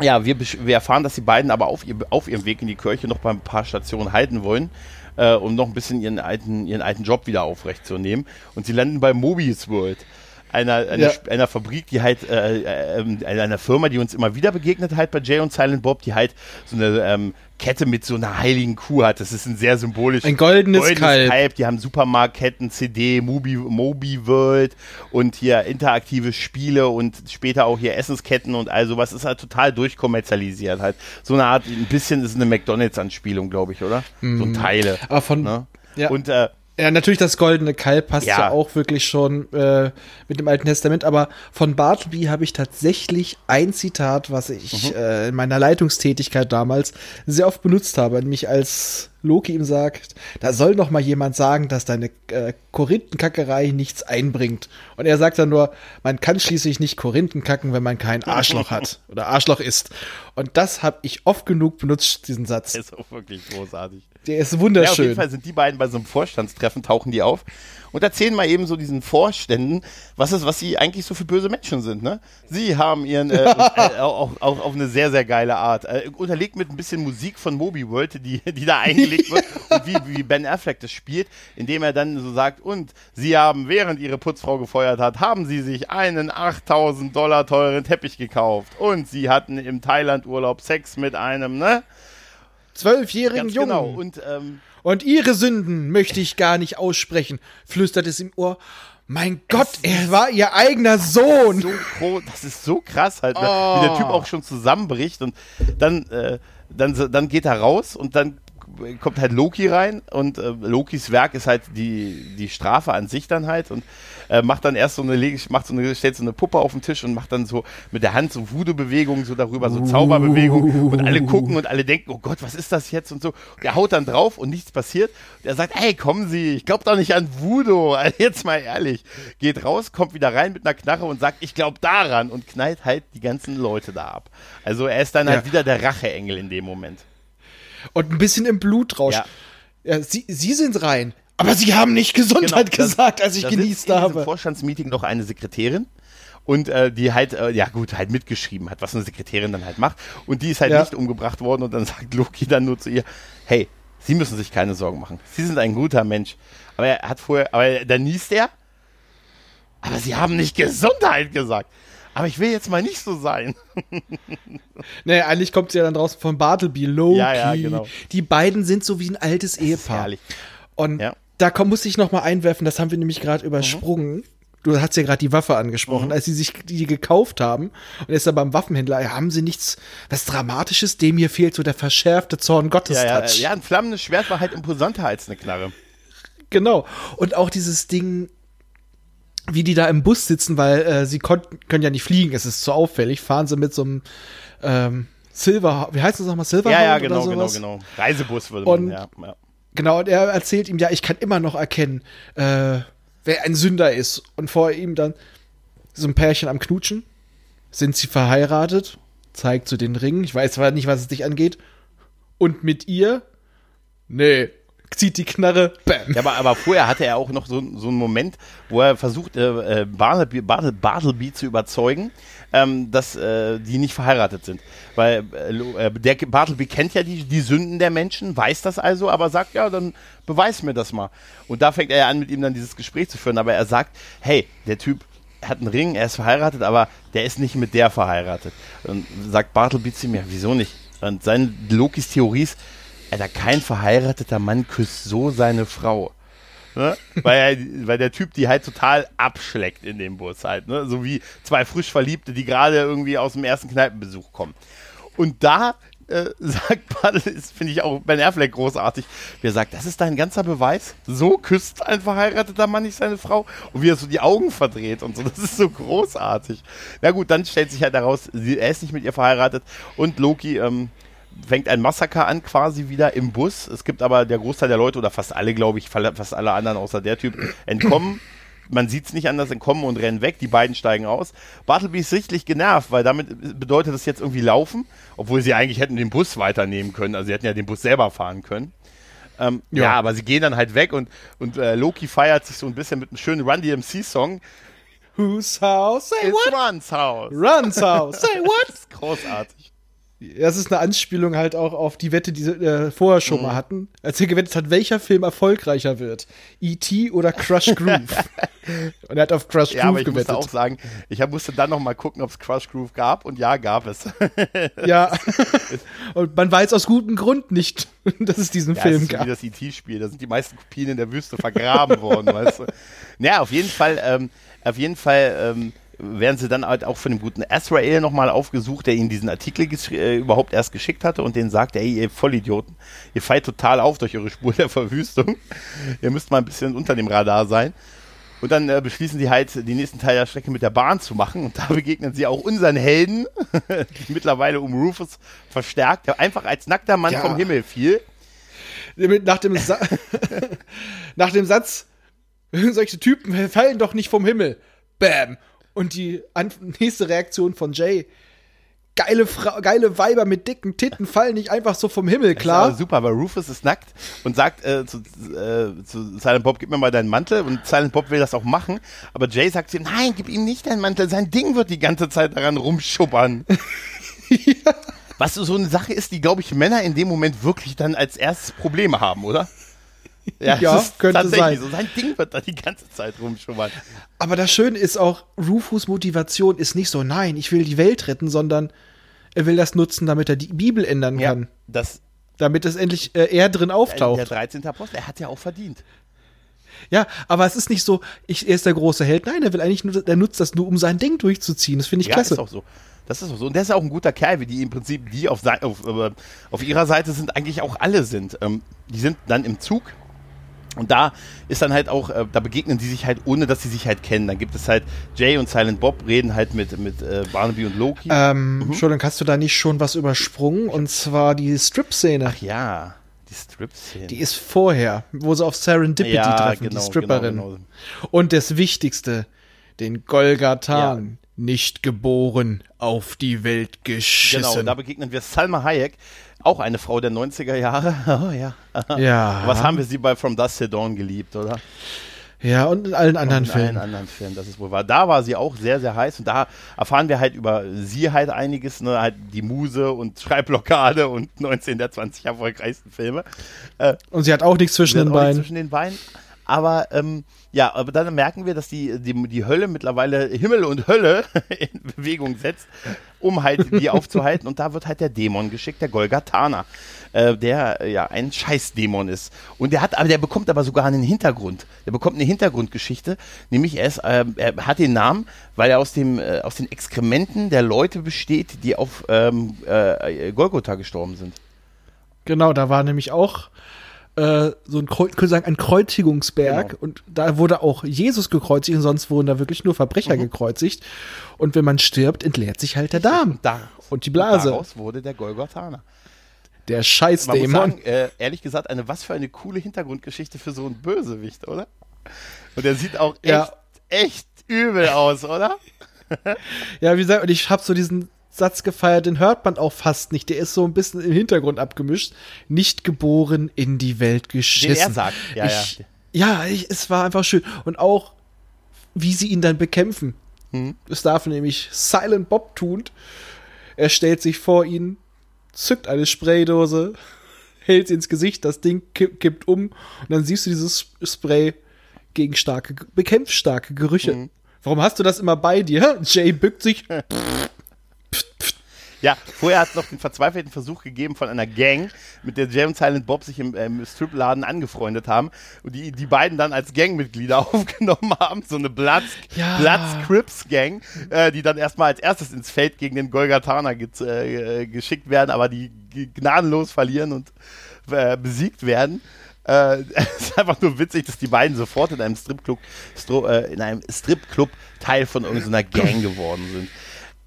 ja, wir, wir erfahren, dass die beiden aber auf, ihr, auf ihrem Weg in die Kirche noch bei ein paar Stationen halten wollen äh, um noch ein bisschen ihren alten, ihren alten Job wieder aufrechtzuernehmen. Und sie landen bei Mobius World. Einer, einer, ja. einer Fabrik, die halt, äh, äh, einer Firma, die uns immer wieder begegnet halt bei Jay und Silent Bob, die halt so eine ähm, Kette mit so einer heiligen Kuh hat. Das ist ein sehr symbolisch. Ein goldenes, goldenes Kalb. Kalb. Die haben Supermarktketten, CD, Mobi, Mobi World und hier interaktive Spiele und später auch hier Essensketten und all sowas. Ist halt total durchkommerzialisiert halt. So eine Art, ein bisschen ist eine McDonalds-Anspielung, glaube ich, oder? Mm. So mhm. Teile. Aber von, ne? ja. Und äh, ja, natürlich das goldene Kalb passt ja, ja auch wirklich schon äh, mit dem Alten Testament, aber von Bartleby habe ich tatsächlich ein Zitat, was ich mhm. äh, in meiner Leitungstätigkeit damals sehr oft benutzt habe, nämlich als Loki ihm sagt, da soll noch mal jemand sagen, dass deine äh, Korinthenkackerei nichts einbringt. Und er sagt dann nur, man kann schließlich nicht Korinthen kacken, wenn man kein Arschloch hat (laughs) oder Arschloch ist. Und das habe ich oft genug benutzt, diesen Satz. Der ist auch wirklich großartig. Der ist wunderschön. Ja, auf jeden Fall sind die beiden bei so einem Vorstandstreffen, tauchen die auf und erzählen mal eben so diesen Vorständen, was ist, was sie eigentlich so für böse Menschen sind. Ne? Sie haben ihren äh, (laughs) äh, auch, auch auf eine sehr, sehr geile Art. Äh, unterlegt mit ein bisschen Musik von Moby World, die, die da eingelegt wird (laughs) und wie, wie Ben Affleck das spielt, indem er dann so sagt, und sie haben, während ihre Putzfrau gefeuert hat, haben sie sich einen 8000 Dollar teuren Teppich gekauft und sie hatten im Thailand-Urlaub Sex mit einem, ne? Zwölfjährigen Jungen. Genau. Und, ähm, und ihre Sünden möchte ich gar nicht aussprechen, flüstert es im Ohr. Mein Gott, er war ihr eigener Sohn. So, das ist so krass halt, oh. wie der Typ auch schon zusammenbricht und dann, äh, dann, dann geht er raus und dann kommt halt Loki rein und äh, Lokis Werk ist halt die, die Strafe an sich dann halt und äh, macht dann erst so eine, macht so eine, stellt so eine Puppe auf den Tisch und macht dann so mit der Hand so Voodoo-Bewegungen so darüber, so Zauberbewegungen und alle gucken und alle denken, oh Gott, was ist das jetzt und so. Und er haut dann drauf und nichts passiert. Und er sagt, hey, kommen Sie, ich glaube doch nicht an Voodoo, (laughs) also jetzt mal ehrlich. Geht raus, kommt wieder rein mit einer Knarre und sagt, ich glaube daran und knallt halt die ganzen Leute da ab. Also er ist dann halt ja. halt wieder der Racheengel in dem Moment. Und ein bisschen im Blutrausch. Ja. ja sie, sie sind rein. Aber sie haben nicht Gesundheit genau, gesagt, als ich genießt habe. Im Vorstandsmeeting noch eine Sekretärin und äh, die halt, äh, ja gut, halt mitgeschrieben hat, was eine Sekretärin dann halt macht. Und die ist halt ja. nicht umgebracht worden und dann (laughs) sagt Loki dann nur zu ihr, hey, Sie müssen sich keine Sorgen machen. Sie sind ein guter Mensch. Aber er hat vorher, aber dann niest er, aber Sie haben nicht Gesundheit gesagt. Aber ich will jetzt mal nicht so sein. (laughs) naja, eigentlich kommt sie ja dann draußen von Bartleby, Loki. Ja, ja, genau. Die beiden sind so wie ein altes Ehepaar. Und ja. da komm, muss ich noch mal einwerfen, das haben wir nämlich gerade übersprungen. Mhm. Du hast ja gerade die Waffe angesprochen, mhm. als sie sich die gekauft haben und jetzt aber beim Waffenhändler, haben sie nichts, was Dramatisches, dem hier fehlt so der verschärfte Zorn Gottes ja, ja, ja, ein flammendes Schwert war halt imposanter als eine Knarre. Genau. Und auch dieses Ding, wie die da im Bus sitzen, weil äh, sie können ja nicht fliegen, es ist zu auffällig, fahren sie mit so einem ähm, Silver, wie heißt das nochmal, Silver? Ja, ja, genau, genau, genau. Reisebus würde man, und, ja, ja. Genau, und er erzählt ihm, ja, ich kann immer noch erkennen, äh, wer ein Sünder ist. Und vor ihm dann so ein Pärchen am Knutschen. Sind sie verheiratet? Zeigt zu so den Ring. Ich weiß zwar nicht, was es dich angeht. Und mit ihr? Nee, zieht die Knarre, bam. Ja, aber, aber vorher hatte er auch noch so, so einen Moment, wo er versucht, äh, äh Bartleby, Bartleby zu überzeugen, ähm, dass äh, die nicht verheiratet sind. Weil äh, der Bartleby kennt ja die, die Sünden der Menschen, weiß das also, aber sagt, ja, dann beweis mir das mal. Und da fängt er ja an, mit ihm dann dieses Gespräch zu führen, aber er sagt, hey, der Typ hat einen Ring, er ist verheiratet, aber der ist nicht mit der verheiratet. Und sagt Bartleby zu mir, wieso nicht? Und seine Lokis Theorie ist, Alter, kein verheirateter Mann küsst so seine Frau. Ne? weil, er, weil der Typ die halt total abschleckt in dem Bus halt. Ne? So wie zwei frisch Verliebte, die gerade irgendwie aus dem ersten Kneipenbesuch kommen. Und da äh, (laughs) sagt man, das finde ich auch Ben Affleck großartig, wie er sagt, das ist dein ganzer Beweis. So küsst ein verheirateter Mann nicht seine Frau. Und wie er so die Augen verdreht und so. Das ist so großartig. Na gut, dann stellt sich halt daraus, er ist nicht mit ihr verheiratet. Und Loki ähm, fängt ein Massaker an, quasi wieder im Bus. Es gibt aber der Großteil der Leute oder fast alle, glaube ich, fast alle anderen außer der Typ, (coughs) entkommen. Man sieht es nicht anders, entkommen und rennen weg. Die beiden steigen aus. Bartleby ist sichtlich genervt, weil damit bedeutet es jetzt irgendwie laufen, obwohl sie eigentlich hätten den Bus weiternehmen können. Also sie hätten ja den Bus selber fahren können. Ähm, ja. ja. aber sie gehen dann halt weg und, und äh, Loki feiert sich so ein bisschen mit einem schönen Run DMC-Song. Whose house? Say It's what? Run's house. Run's house. Say (laughs) what? großartig. Das ist eine Anspielung halt auch auf die Wette, die sie äh, vorher schon mhm. mal hatten, als sie gewettet hat, welcher Film erfolgreicher wird. E.T. oder Crush Groove. (laughs) und er hat auf Crush ja, Groove aber ich gewettet. musste auch sagen, ich musste dann noch mal gucken, ob es Crush Groove gab und ja, gab es. (laughs) ja. (laughs) und man weiß aus gutem Grund nicht, dass es diesen ja, Film es ist gab. wie das E.T.-Spiel, da sind die meisten Kopien in der Wüste vergraben worden, weißt du. Naja, auf jeden Fall, ähm, auf jeden Fall, ähm, werden sie dann halt auch von dem guten Azrael nochmal aufgesucht, der ihnen diesen Artikel äh, überhaupt erst geschickt hatte und denen sagt, ey, ihr Vollidioten, ihr fallt total auf durch eure Spur der Verwüstung. ihr müsst mal ein bisschen unter dem Radar sein. Und dann äh, beschließen sie halt, den nächsten Teil der Strecke mit der Bahn zu machen. Und da begegnen sie auch unseren Helden, (laughs) die mittlerweile um Rufus verstärkt, der einfach als nackter Mann ja. vom Himmel fiel. Nach dem, Sa (laughs) nach dem Satz, solche Typen fallen doch nicht vom Himmel. Bam. Und die nächste Reaktion von Jay, geile, Fra geile Weiber mit dicken Titten fallen nicht einfach so vom Himmel, klar. Super, weil Rufus ist nackt und sagt äh, zu, äh, zu Silent Bob, gib mir mal deinen Mantel. Und Silent Bob will das auch machen. Aber Jay sagt zu ihm, nein, gib ihm nicht deinen Mantel. Sein Ding wird die ganze Zeit daran rumschubbern. ja. (laughs) Was so eine Sache ist, die, glaube ich, Männer in dem Moment wirklich dann als erstes Probleme haben, oder? Ja, ja könnte sein. So. Sein Ding wird da die ganze Zeit rumschummern. Aber das Schöne ist auch, Rufus Motivation ist nicht so, nein, ich will die Welt retten, sondern er will das nutzen, damit er die Bibel ändern ja, kann. Das, damit es endlich äh, er drin auftaucht. Der 13. Apostel, er hat ja auch verdient. Ja, aber es ist nicht so, ich, er ist der große Held. Nein, er will eigentlich nur, er nutzt das nur, um sein Ding durchzuziehen. Das finde ich ja, klasse. Ist auch so. Das ist auch so. Und der ist auch ein guter Kerl, wie die im Prinzip, die auf, auf, äh, auf ihrer Seite sind, eigentlich auch alle sind. Ähm, die sind dann im Zug und da ist dann halt auch, äh, da begegnen die sich halt, ohne dass sie sich halt kennen. Dann gibt es halt Jay und Silent Bob reden halt mit, mit äh, Barnaby und Loki. Ähm, mhm. Entschuldigung, hast du da nicht schon was übersprungen? Und zwar die Strip-Szene. Ach ja, die Strip-Szene. Die ist vorher, wo sie auf Serendipity ja, treffen, genau, die Stripperin. Genau, genau. Und das Wichtigste, den Golgathan. Ja. Nicht geboren, auf die Welt geschissen. Genau, da begegnen wir Salma Hayek, auch eine Frau der 90er Jahre. (laughs) Oh ja. Ja. Was haben wir sie bei From Dust to Dawn geliebt, oder? Ja, und in allen anderen und in Filmen. In allen anderen Filmen, das ist wohl wahr. Da war sie auch sehr, sehr heiß und da erfahren wir halt über sie halt einiges, ne, halt die Muse und Schreibblockade und (laughs) 19 der 20 erfolgreichsten Filme. Äh, und sie hat auch nichts zwischen den Beinen. Zwischen den Beinen. Aber ähm, ja, aber dann merken wir, dass die, die, die Hölle mittlerweile Himmel und Hölle (laughs) in Bewegung setzt, um halt die aufzuhalten. Und da wird halt der Dämon geschickt, der Golgatana äh, der äh, ja ein Scheißdämon ist. Und der hat, aber der bekommt aber sogar einen Hintergrund. Der bekommt eine Hintergrundgeschichte, nämlich er, ist, äh, er hat den Namen, weil er aus dem äh, aus den Exkrementen der Leute besteht, die auf ähm, äh, Golgotha gestorben sind. Genau, da war nämlich auch äh, so ein, könnte sagen, ein Kreuzigungsberg genau. und da wurde auch Jesus gekreuzigt und sonst wurden da wirklich nur Verbrecher mhm. gekreuzigt. Und wenn man stirbt, entleert sich halt der Darm (laughs) da, und die Blase. Und daraus wurde der Golgothaner. Der Scheißdämon. Äh, ehrlich gesagt, eine was für eine coole Hintergrundgeschichte für so einen Bösewicht, oder? Und der sieht auch echt, ja. echt übel aus, oder? (laughs) ja, wie gesagt, und ich habe so diesen Satz gefeiert, den hört man auch fast nicht. Der ist so ein bisschen im Hintergrund abgemischt. Nicht geboren, in die Welt geschissen. Den er sagt, ja, ich, ja. Ja, ich, es war einfach schön. Und auch, wie sie ihn dann bekämpfen. Hm. Das darf nämlich Silent Bob tun. Er stellt sich vor ihn, zückt eine Spraydose, (laughs) hält sie ins Gesicht, das Ding kippt um und dann siehst du dieses Spray gegen starke, bekämpft starke Gerüche. Mhm. Warum hast du das immer bei dir? (laughs) Jay bückt sich. (laughs) Ja, vorher hat es noch den verzweifelten Versuch gegeben von einer Gang, mit der und Silent Bob sich im ähm, Stripladen angefreundet haben und die, die beiden dann als Gangmitglieder (laughs) aufgenommen haben, so eine Bloods, ja. Bloods Crips Gang, äh, die dann erstmal als erstes ins Feld gegen den Golgatana ge äh, geschickt werden, aber die gnadenlos verlieren und äh, besiegt werden. Äh, (laughs) es ist einfach nur witzig, dass die beiden sofort in einem Stripclub, äh, in einem Stripclub Teil von irgendeiner Gang geworden sind.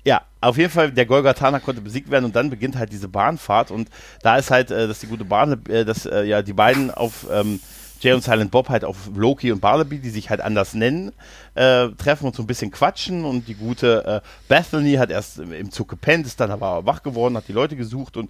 Ja, auf jeden Fall, der Golgatana konnte besiegt werden und dann beginnt halt diese Bahnfahrt und da ist halt, äh, dass die gute Bahn, äh, dass äh, ja die beiden auf ähm, Jay und Silent Bob halt auf Loki und Barnaby, die sich halt anders nennen, äh, treffen und so ein bisschen quatschen und die gute äh, Bethany hat erst im Zug gepennt, ist dann aber wach geworden, hat die Leute gesucht und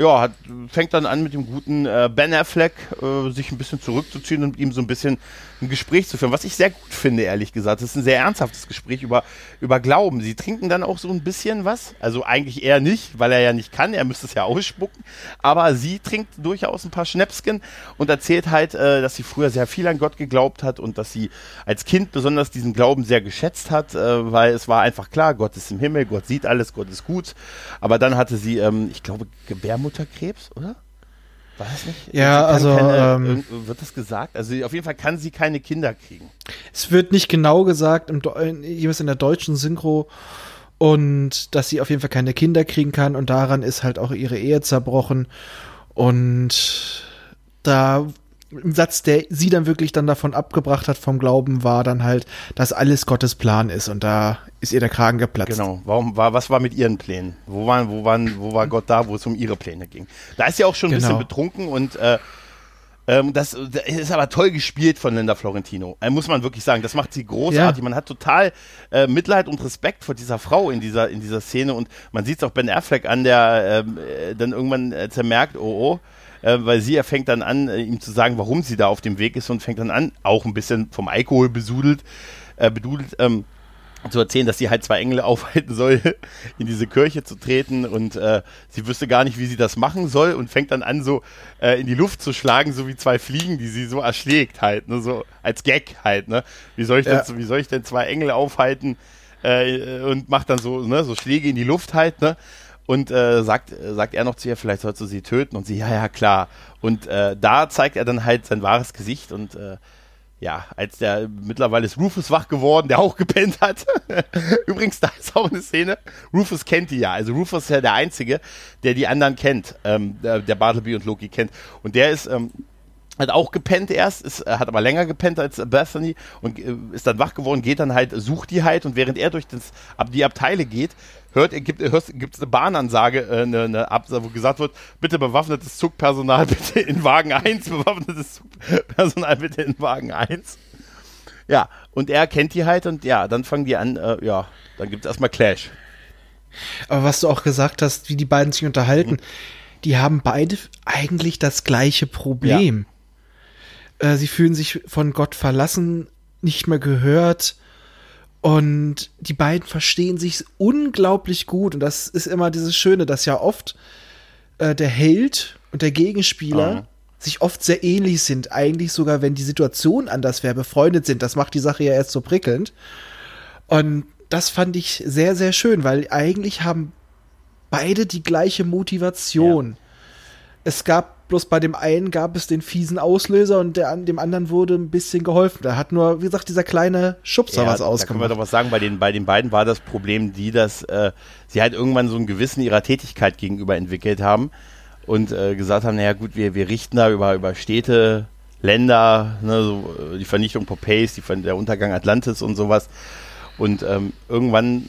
ja, hat, fängt dann an mit dem guten äh, Ben Affleck äh, sich ein bisschen zurückzuziehen und mit ihm so ein bisschen ein Gespräch zu führen, was ich sehr gut finde, ehrlich gesagt. Das ist ein sehr ernsthaftes Gespräch über, über Glauben. Sie trinken dann auch so ein bisschen was, also eigentlich eher nicht, weil er ja nicht kann, er müsste es ja ausspucken, aber sie trinkt durchaus ein paar Schnäpsken und erzählt halt, äh, dass sie früher sehr viel an Gott geglaubt hat und dass sie als Kind besonders diesen Glauben sehr geschätzt hat, äh, weil es war einfach klar, Gott ist im Himmel, Gott sieht alles, Gott ist gut, aber dann hatte sie, ähm, ich glaube, Gebärmutter Gebärmutterkrebs, oder? War das nicht? Ja, also. Keine, ähm, wird das gesagt? Also auf jeden Fall kann sie keine Kinder kriegen. Es wird nicht genau gesagt, im, jeweils in der deutschen Synchro. Und dass sie auf jeden Fall keine Kinder kriegen kann. Und daran ist halt auch ihre Ehe zerbrochen. Und da ein Satz, der sie dann wirklich dann davon abgebracht hat vom Glauben, war dann halt, dass alles Gottes Plan ist und da ist ihr der Kragen geplatzt. Genau. Warum war, was war mit ihren Plänen? Wo waren, wo waren, wo war Gott da, wo es um ihre Pläne ging? Da ist sie auch schon ein genau. bisschen betrunken und äh, ähm, das, das, ist aber toll gespielt von Linda Florentino. Äh, muss man wirklich sagen. Das macht sie großartig. Ja. Man hat total äh, Mitleid und Respekt vor dieser Frau in dieser, in dieser Szene und man sieht es auch Ben Affleck an, der ähm, äh, dann irgendwann äh, zermerkt, oh oh, äh, weil sie, er fängt dann an, äh, ihm zu sagen, warum sie da auf dem Weg ist und fängt dann an, auch ein bisschen vom Alkohol besudelt, äh, bedudelt, ähm, zu erzählen, dass sie halt zwei Engel (laughs) aufhalten soll, in diese Kirche zu treten und äh, sie wüsste gar nicht, wie sie das machen soll und fängt dann an, so äh, in die Luft zu schlagen, so wie zwei Fliegen, die sie so erschlägt halt, ne, so als Gag halt, ne. Wie soll ich denn, ja. wie soll ich denn zwei Engel aufhalten äh, und macht dann so, ne, so Schläge in die Luft halt, ne. Und äh, sagt, sagt er noch zu ihr, vielleicht sollst du sie töten. Und sie, ja, ja, klar. Und äh, da zeigt er dann halt sein wahres Gesicht. Und äh, ja, als der, mittlerweile ist Rufus wach geworden, der auch gepennt hat. (laughs) Übrigens, da ist auch eine Szene. Rufus kennt die ja. Also Rufus ist ja der Einzige, der die anderen kennt. Ähm, der, der Bartleby und Loki kennt. Und der ist... Ähm, hat auch gepennt erst, ist, hat aber länger gepennt als Bethany und äh, ist dann wach geworden, geht dann halt, sucht die halt und während er durch das, ab die Abteile geht, hört, gibt es eine Bahnansage, äh, eine, eine Absage, wo gesagt wird, bitte bewaffnetes Zugpersonal (laughs) bitte in Wagen 1, bewaffnetes Zugpersonal bitte in Wagen 1. Ja, und er kennt die halt und ja, dann fangen die an, äh, ja, dann gibt es erstmal Clash. Aber was du auch gesagt hast, wie die beiden sich unterhalten, mhm. die haben beide eigentlich das gleiche Problem. Äh, sie fühlen sich von Gott verlassen, nicht mehr gehört. Und die beiden verstehen sich unglaublich gut. Und das ist immer dieses Schöne, dass ja oft äh, der Held und der Gegenspieler mhm. sich oft sehr ähnlich sind. Eigentlich sogar, wenn die Situation anders wäre, befreundet sind. Das macht die Sache ja erst so prickelnd. Und das fand ich sehr, sehr schön, weil eigentlich haben beide die gleiche Motivation. Ja. Es gab bloß bei dem einen gab es den fiesen Auslöser und der, dem anderen wurde ein bisschen geholfen. Da hat nur, wie gesagt, dieser kleine Schubser ja, was ausgemacht. Da können wir doch was sagen, bei den, bei den beiden war das Problem die, dass äh, sie halt irgendwann so ein Gewissen ihrer Tätigkeit gegenüber entwickelt haben und äh, gesagt haben, naja gut, wir, wir richten da über, über Städte, Länder, ne, so, äh, die Vernichtung Popeyes, die, der Untergang Atlantis und sowas. Und ähm, irgendwann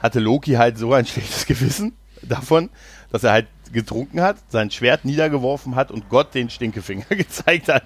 hatte Loki halt so ein schlechtes (laughs) Gewissen davon, dass er halt getrunken hat, sein Schwert niedergeworfen hat und Gott den Stinkefinger (laughs) gezeigt hat.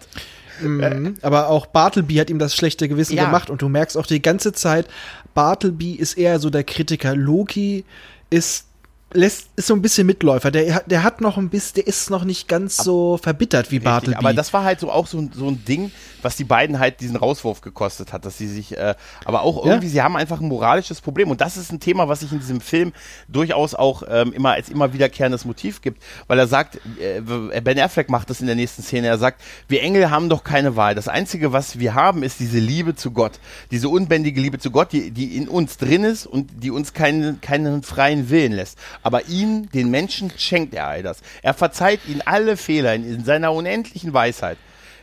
Mhm, aber auch Bartleby hat ihm das schlechte Gewissen ja. gemacht und du merkst auch die ganze Zeit, Bartleby ist eher so der Kritiker. Loki ist lässt, ist so ein bisschen Mitläufer. Der, der hat noch ein bisschen, der ist noch nicht ganz so verbittert wie Bartleby. Aber das war halt so auch so, so ein Ding, was die beiden halt diesen Rauswurf gekostet hat, dass sie sich, äh, aber auch irgendwie, ja? sie haben einfach ein moralisches Problem. Und das ist ein Thema, was sich in diesem Film durchaus auch ähm, immer als immer wiederkehrendes Motiv gibt, weil er sagt, äh, Ben Affleck macht das in der nächsten Szene, er sagt, wir Engel haben doch keine Wahl. Das Einzige, was wir haben, ist diese Liebe zu Gott. Diese unbändige Liebe zu Gott, die, die in uns drin ist und die uns keinen, keinen freien Willen lässt aber ihm, den Menschen, schenkt er all das. Er verzeiht ihnen alle Fehler in, in seiner unendlichen Weisheit.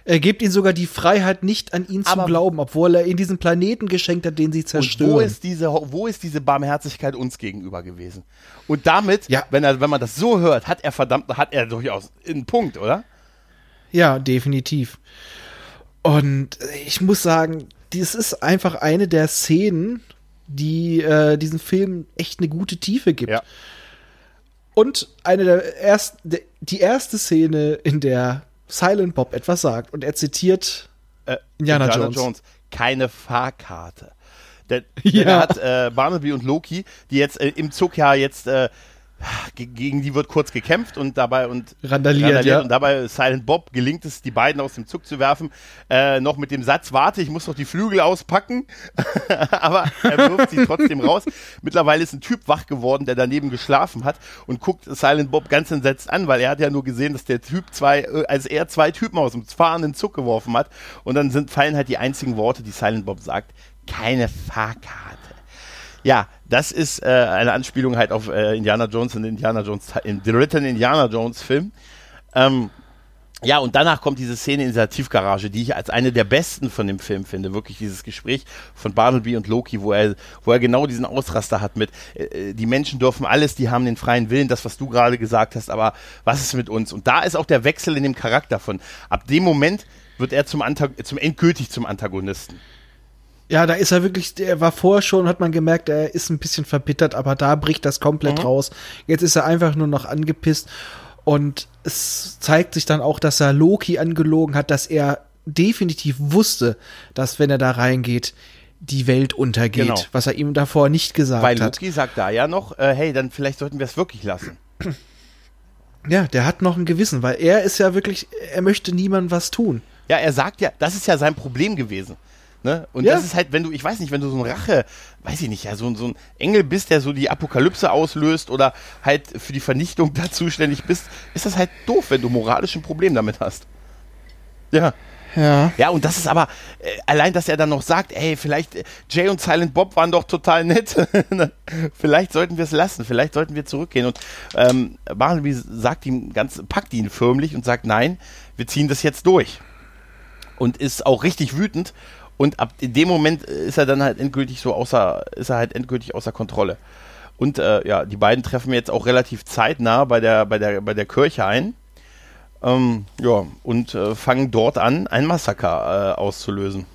Er gibt ihnen sogar die Freiheit, nicht an ihn aber zu glauben, obwohl er ihnen diesen Planeten geschenkt hat, den sie zerstören. wo ist diese, wo ist diese Barmherzigkeit uns gegenüber gewesen? Und damit, ja. wenn, er, wenn man das so hört, hat er verdammt, hat er durchaus einen Punkt, oder? Ja, definitiv. Und ich muss sagen, das ist einfach eine der Szenen, die äh, diesen Film echt eine gute Tiefe gibt. Ja. Und eine der ersten, die erste Szene, in der Silent Bob etwas sagt und er zitiert äh, Indiana, Indiana Jones. Jones. Keine Fahrkarte. Denn, (laughs) ja. denn er hat äh, Barnaby und Loki, die jetzt äh, im Zug ja jetzt äh, gegen die wird kurz gekämpft und dabei und randaliert, randaliert ja. und dabei Silent Bob gelingt es, die beiden aus dem Zug zu werfen. Äh, noch mit dem Satz, warte, ich muss noch die Flügel auspacken. (laughs) Aber er wirft sie trotzdem raus. Mittlerweile ist ein Typ wach geworden, der daneben geschlafen hat und guckt Silent Bob ganz entsetzt an, weil er hat ja nur gesehen, dass der Typ zwei, äh, als er zwei Typen aus dem fahrenden Zug geworfen hat. Und dann sind, fallen halt die einzigen Worte, die Silent Bob sagt. Keine Fahrkarte. Ja, das ist äh, eine Anspielung halt auf äh, Indiana Jones und Indiana Jones, im dritten Indiana Jones Film. Ähm, ja, und danach kommt diese Szene in dieser Tiefgarage, die ich als eine der besten von dem Film finde. Wirklich dieses Gespräch von Barnaby und Loki, wo er, wo er genau diesen Ausraster hat mit, äh, die Menschen dürfen alles, die haben den freien Willen, das, was du gerade gesagt hast, aber was ist mit uns? Und da ist auch der Wechsel in dem Charakter von. Ab dem Moment wird er zum, Antag zum endgültig zum Antagonisten. Ja, da ist er wirklich, der war vorher schon, hat man gemerkt, er ist ein bisschen verbittert, aber da bricht das komplett mhm. raus. Jetzt ist er einfach nur noch angepisst und es zeigt sich dann auch, dass er Loki angelogen hat, dass er definitiv wusste, dass wenn er da reingeht, die Welt untergeht, genau. was er ihm davor nicht gesagt Weil hat. Weil Loki sagt da ja noch, äh, hey, dann vielleicht sollten wir es wirklich lassen. Ja, der hat noch ein Gewissen, weil er ist ja wirklich, er möchte niemandem was tun. Ja, er sagt ja, das ist ja sein Problem gewesen. Ne? Und ja. das ist halt, wenn du, ich weiß nicht, wenn du so ein Rache, weiß ich nicht, ja, so, so ein Engel bist, der so die Apokalypse auslöst oder halt für die Vernichtung da zuständig bist, ist das halt doof, wenn du moralisch ein Problem damit hast. Ja. Ja. Ja, und das ist aber, äh, allein, dass er dann noch sagt, ey, vielleicht, äh, Jay und Silent Bob waren doch total nett. (laughs) Ne? vielleicht sollten wir es lassen, vielleicht sollten wir zurückgehen. Und ähm, Barnaby sagt ihm ganz, packt ihn förmlich und sagt, nein, wir ziehen das jetzt durch. Und ist auch richtig wütend und ab in dem Moment ist er dann halt endgültig so außer, ist er halt endgültig außer Kontrolle. Und äh, ja, die beiden treffen jetzt auch relativ zeitnah bei der, bei der, bei der Kirche ein. Ähm, ja, und äh, fangen dort an, ein Massaker äh, auszulösen.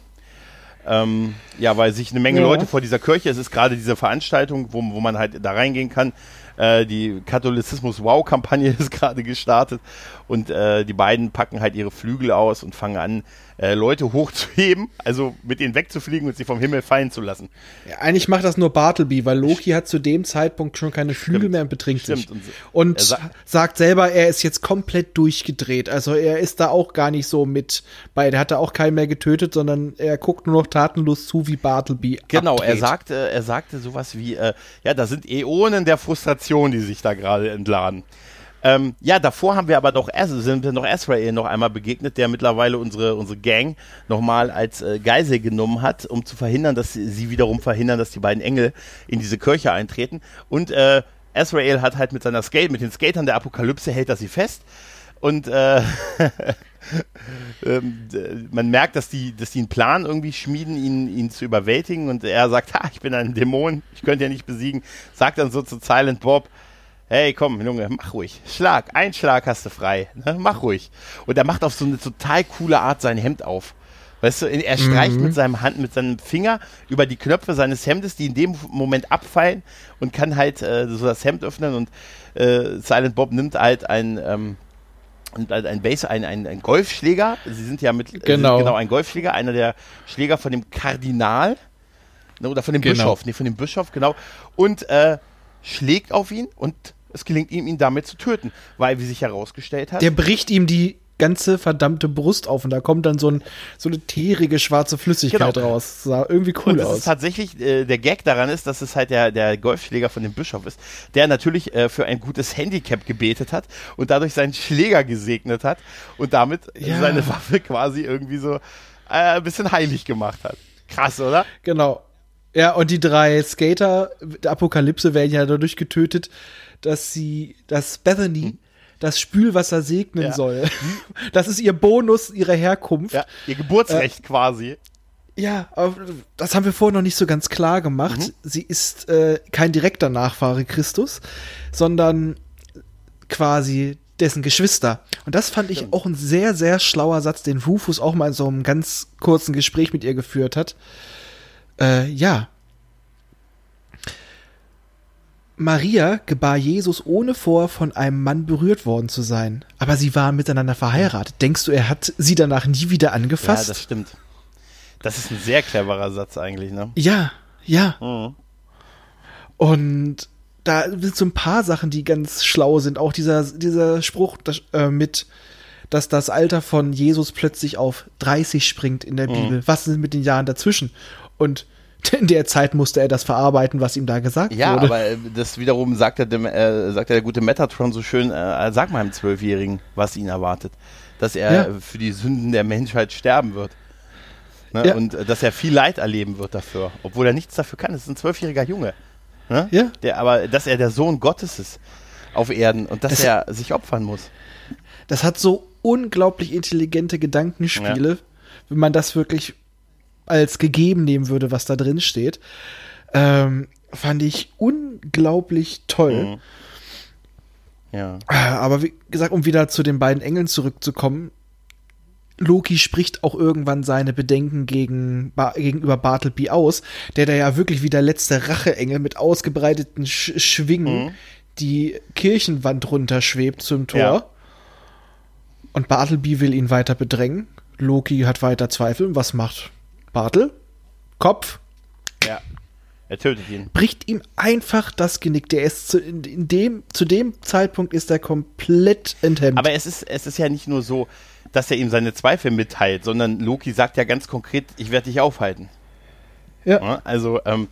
Ähm, ja, weil sich eine Menge ja. Leute vor dieser Kirche, es ist gerade diese Veranstaltung, wo, wo man halt da reingehen kann. Äh, die Katholizismus-Wow-Kampagne (laughs) ist gerade gestartet und äh, die beiden packen halt ihre Flügel aus und fangen an, äh, Leute hochzuheben, also mit ihnen wegzufliegen und sie vom Himmel fallen zu lassen. Ja, eigentlich macht das nur Bartleby, weil Loki hat zu dem Zeitpunkt schon keine Flügel Stimmt. mehr und betrinkt Stimmt. sich. Und, und sa sagt selber, er ist jetzt komplett durchgedreht. Also er ist da auch gar nicht so mit bei. Der hat da auch keinen mehr getötet, sondern er guckt nur noch tatenlos zu, wie Bartleby Genau, abdreht. er sagte, er sagte sowas wie, äh, ja, da sind Äonen der Frustration, die sich da gerade entladen. Ähm, ja, davor haben wir aber doch sind wir noch Azrael noch einmal begegnet, der mittlerweile unsere, unsere Gang nochmal als äh, Geisel genommen hat, um zu verhindern, dass sie, sie, wiederum verhindern, dass die beiden Engel in diese Kirche eintreten. Und äh, Azrael hat halt mit seiner Skate, mit den Skatern der Apokalypse hält er sie fest. Und äh, (laughs) ähm, man merkt, dass die, dass die einen Plan irgendwie schmieden, ihn, ihn zu überwältigen. Und er sagt, ha, ich bin ein Dämon, ich könnte ja nicht besiegen. Sagt dann so zu Silent Bob, hey, komm, Junge, mach ruhig. Schlag, ein Schlag hast du frei. Ne? Mach ruhig. Und er macht auf so eine total coole Art sein Hemd auf. Weißt du, er streicht mhm. mit seinem Hand, mit seinem Finger über die Knöpfe seines Hemdes, die in dem Moment abfallen und kann halt äh, so das Hemd öffnen und äh, Silent Bob nimmt halt ein, ähm, und ein Base, ein, ein, ein Golfschläger. Sie sind ja mit genau. genau ein Golfschläger, einer der Schläger von dem Kardinal ne, oder von dem genau. Bischof, nee, von dem Bischof, genau. Und äh, schlägt auf ihn und es gelingt ihm, ihn damit zu töten, weil, wie sich herausgestellt hat. Der bricht ihm die ganze verdammte Brust auf und da kommt dann so, ein, so eine teerige schwarze Flüssigkeit genau. raus. Das sah irgendwie cool und das aus. Ist tatsächlich, äh, der Gag daran ist, dass es halt der, der Golfschläger von dem Bischof ist, der natürlich äh, für ein gutes Handicap gebetet hat und dadurch seinen Schläger gesegnet hat und damit ja. seine Waffe quasi irgendwie so äh, ein bisschen heilig gemacht hat. Krass, oder? Genau. Ja, und die drei Skater der Apokalypse werden ja dadurch getötet, dass sie, dass Bethany hm. das Spülwasser segnen ja. soll. (laughs) Das ist ihr Bonus ihrer Herkunft. Ja, ihr Geburtsrecht äh, quasi. Ja, das haben wir vorher noch nicht so ganz klar gemacht. Mhm. Sie ist äh, kein direkter Nachfahre Christus, sondern quasi dessen Geschwister. Und das fand ich auch ein sehr, sehr schlauer Satz, den Rufus auch mal in so einem ganz kurzen Gespräch mit ihr geführt hat. Äh, ja, Maria gebar Jesus ohne vor von einem Mann berührt worden zu sein. Aber sie waren miteinander verheiratet. Denkst du, er hat sie danach nie wieder angefasst? Ja, das stimmt. Das ist ein sehr cleverer Satz eigentlich, ne? Ja, ja. Mhm. Und da sind so ein paar Sachen, die ganz schlau sind. Auch dieser, dieser Spruch das, äh, mit, dass das Alter von Jesus plötzlich auf 30 springt in der mhm. Bibel. Was sind mit den Jahren dazwischen? Und (laughs) in der Zeit musste er das verarbeiten, was ihm da gesagt ja, wurde. Ja, aber äh, das wiederum sagt er, dem, äh, sagt der gute Metatron so schön, äh, sag mal einem Zwölfjährigen, was ihn erwartet. Dass er ja. für die Sünden der Menschheit sterben wird. Ne? Ja. Und äh, dass er viel Leid erleben wird dafür, obwohl er nichts dafür kann. Das ist ein zwölfjähriger Junge. Ne? Ja. Der, aber dass er der Sohn Gottes ist auf Erden und dass das, er sich opfern muss. Das hat so unglaublich intelligente Gedankenspiele, ja. wenn man das wirklich als gegeben nehmen würde, was da drin steht. Ähm, fand ich unglaublich toll. Mhm. Ja. Äh, aber wie gesagt, um wieder zu den beiden Engeln zurückzukommen, Loki spricht auch irgendwann seine Bedenken gegen, ba gegenüber Bartleby aus, der da ja wirklich wie der letzte Racheengel mit ausgebreiteten Sch Schwingen mhm. die Kirchenwand runterschwebt zum Tor. Ja. Und Bartleby will ihn weiter bedrängen. Loki hat weiter Zweifel. Was macht Bartel, Kopf. Ja. Er tötet ihn. Bricht ihm einfach das Genick. Der ist zu, in dem, zu dem Zeitpunkt ist er komplett enthemmt. Aber es ist, es ist ja nicht nur so, dass er ihm seine Zweifel mitteilt, sondern Loki sagt ja ganz konkret, ich werde dich aufhalten. Ja. ja also, ähm,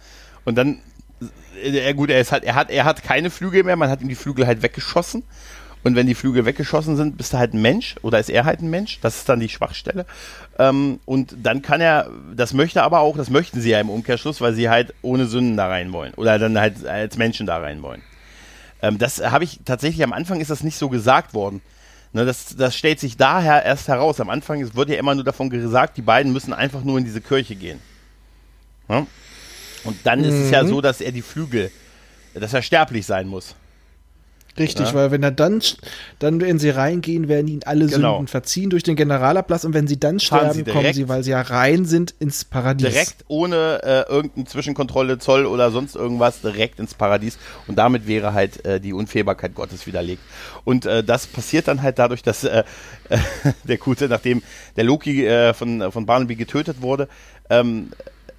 und dann, äh, gut, er, ist halt, er, hat, er hat keine Flügel mehr, man hat ihm die Flügel halt weggeschossen. Und wenn die Flügel weggeschossen sind, bist du halt ein Mensch oder ist er halt ein Mensch. Das ist dann die Schwachstelle. Ähm, und dann kann er, das möchte aber auch, das möchten sie ja im Umkehrschluss, weil sie halt ohne Sünden da rein wollen. Oder dann halt als Menschen da rein wollen. Ähm, das habe ich tatsächlich, am Anfang ist das nicht so gesagt worden. Ne, das, das stellt sich daher erst heraus. Am Anfang wird ja immer nur davon gesagt, die beiden müssen einfach nur in diese Kirche gehen. Ja? Und dann mhm. ist es ja mhm. so, dass er die Flügel, dass er sterblich sein muss. Richtig, ja. weil wenn er dann, dann in sie reingehen, werden ihnen alle genau. Sünden verziehen durch den Generalablass und wenn sie dann sterben, sie kommen sie, weil sie ja rein sind, ins Paradies. Direkt ohne äh, irgendeine Zwischenkontrolle, Zoll oder sonst irgendwas, direkt ins Paradies und damit wäre halt äh, die Unfehlbarkeit Gottes widerlegt. Und äh, das passiert dann halt dadurch, dass äh, (laughs) der Gute, nachdem der Loki äh, von, von Barnaby getötet wurde, ähm,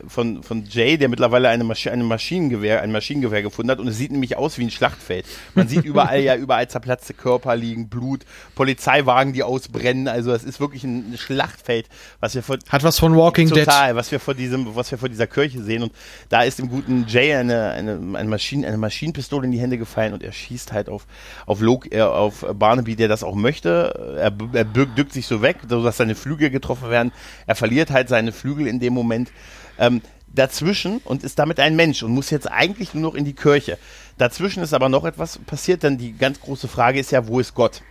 von, von Jay, der mittlerweile eine, Masch eine Maschinengewehr, ein Maschinengewehr gefunden hat. Und es sieht nämlich aus wie ein Schlachtfeld. Man sieht überall ja überall zerplatzte Körper liegen, Blut, Polizeiwagen, die ausbrennen. Also es ist wirklich ein Schlachtfeld, was wir vor hat was von Walking total, Dead. Total, was wir vor diesem, was wir vor dieser Kirche sehen. Und da ist dem guten Jay eine, eine, eine, Maschinen, eine Maschinenpistole in die Hände gefallen und er schießt halt auf, auf, Log, äh, auf Barnaby, der das auch möchte. Er, er bückt sich so weg, sodass seine Flügel getroffen werden. Er verliert halt seine Flügel in dem Moment ähm, dazwischen und ist damit ein Mensch und muss jetzt eigentlich nur noch in die Kirche. Dazwischen ist aber noch etwas passiert, denn die ganz große Frage ist ja, wo ist Gott?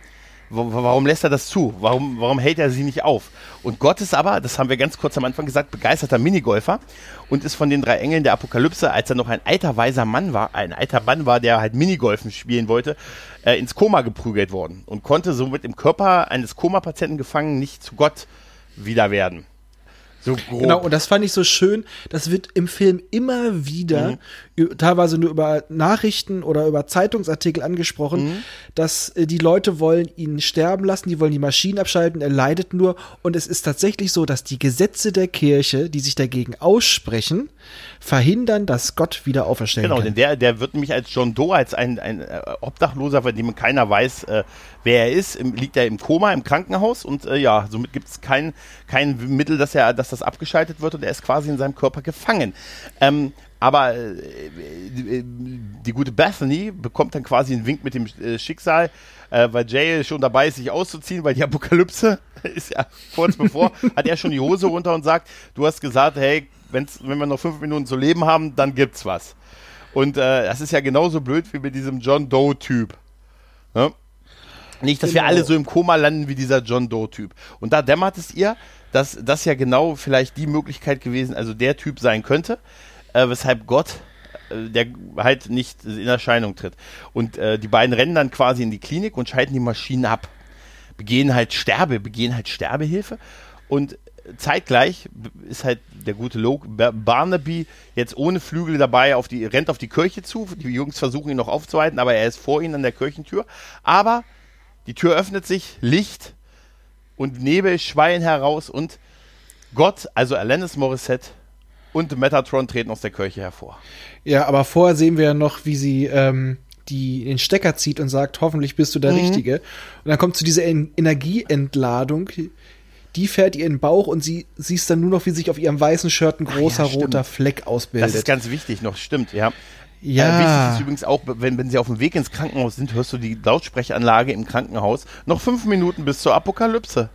Warum lässt er das zu? Warum, warum hält er sie nicht auf? Und Gott ist aber, das haben wir ganz kurz am Anfang gesagt, begeisterter Minigolfer und ist von den drei Engeln der Apokalypse, als er noch ein alter weiser Mann war, ein alter Mann war, der halt Minigolfen spielen wollte, äh, ins Koma geprügelt worden und konnte somit im Körper eines Koma-Patienten gefangen nicht zu Gott wieder werden. So grob. Genau, und das fand ich so schön. Das wird im Film immer wieder, mhm. teilweise nur über Nachrichten oder über Zeitungsartikel angesprochen, mhm. dass äh, die Leute wollen ihn sterben lassen, die wollen die Maschinen abschalten, er leidet nur. Und es ist tatsächlich so, dass die Gesetze der Kirche, die sich dagegen aussprechen, verhindern, dass Gott wieder auferstehen genau, kann. Genau, denn der, der wird nämlich als John Doe, als ein, ein äh, Obdachloser, von dem keiner weiß, äh, wer er ist, im, liegt er im Koma im Krankenhaus und äh, ja, somit gibt es kein, kein Mittel, dass er, dass das abgeschaltet wird und er ist quasi in seinem Körper gefangen. Ähm, aber äh, die, die, gute Bethany bekommt dann quasi einen Wink mit dem äh, Schicksal, äh, weil Jay schon dabei ist, sich auszuziehen, weil die Apokalypse (laughs) ist ja kurz bevor, (laughs) hat er schon die Hose runter und sagt, du hast gesagt, hey, wenn's, wenn wir noch fünf Minuten zu leben haben, dann gibt's was. Und äh, das ist ja genauso blöd wie mit diesem John Doe-Typ. Ne? Nicht, dass genau. wir alle so im Koma landen wie dieser John Doe-Typ. Und da dämmert es ihr, dass das ja genau vielleicht die Möglichkeit gewesen, also der Typ sein könnte, äh, weshalb Gott äh, der halt nicht in Erscheinung tritt. Und äh, die beiden rennen dann quasi in die Klinik und schalten die Maschinen ab. Begehen halt Sterbe, begehen halt Sterbehilfe. Und zeitgleich ist halt der gute Loke Barnaby jetzt ohne Flügel dabei, auf die, rennt auf die Kirche zu. Die Jungs versuchen ihn noch aufzuhalten, aber er ist vor ihnen an der Kirchentür. Aber die Tür öffnet sich, Licht und Nebel schweien heraus und Gott, also Alanis Morissette und Metatron treten aus der Kirche hervor. Ja, aber vorher sehen wir ja noch, wie sie ähm, die den Stecker zieht und sagt, hoffentlich bist du der mhm. Richtige. Und dann kommt zu dieser Energieentladung, die fährt ihr in den Bauch und sie siehst dann nur noch, wie sich auf ihrem weißen Shirt ein großer ja, roter Fleck ausbildet. Das ist ganz wichtig noch, stimmt, ja. Ja. Äh, wichtig ist übrigens auch, wenn, wenn sie auf dem Weg ins Krankenhaus sind, hörst du die Lautsprechanlage im Krankenhaus. Noch fünf Minuten bis zur Apokalypse.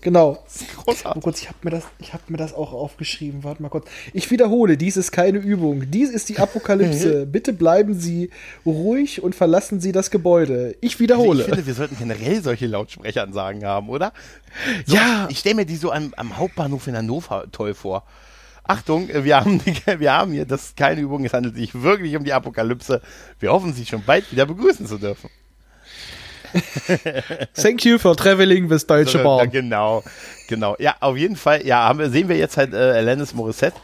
Genau. Großartig. Kurz, ich habe mir, das, hab mir das auch aufgeschrieben. Warte mal kurz. Ich wiederhole, dies ist keine Übung. Dies ist die Apokalypse. (laughs) Bitte bleiben Sie ruhig und verlassen Sie das Gebäude. Ich wiederhole. Also ich finde, wir sollten generell solche Lautsprecheransagen haben, oder? So, ja. Ich stelle mir die so am, am, Hauptbahnhof in Hannover toll vor. Achtung, wir haben, (laughs) wir haben hier, das ist keine Übung, es handelt sich wirklich um die Apokalypse. Wir hoffen, Sie schon bald wieder begrüßen zu dürfen. (laughs) Thank you for traveling with Deutsche Bahn. Ja, genau, genau. Ja, auf jeden Fall, ja, haben wir, sehen wir jetzt halt äh, Alanis Morissette.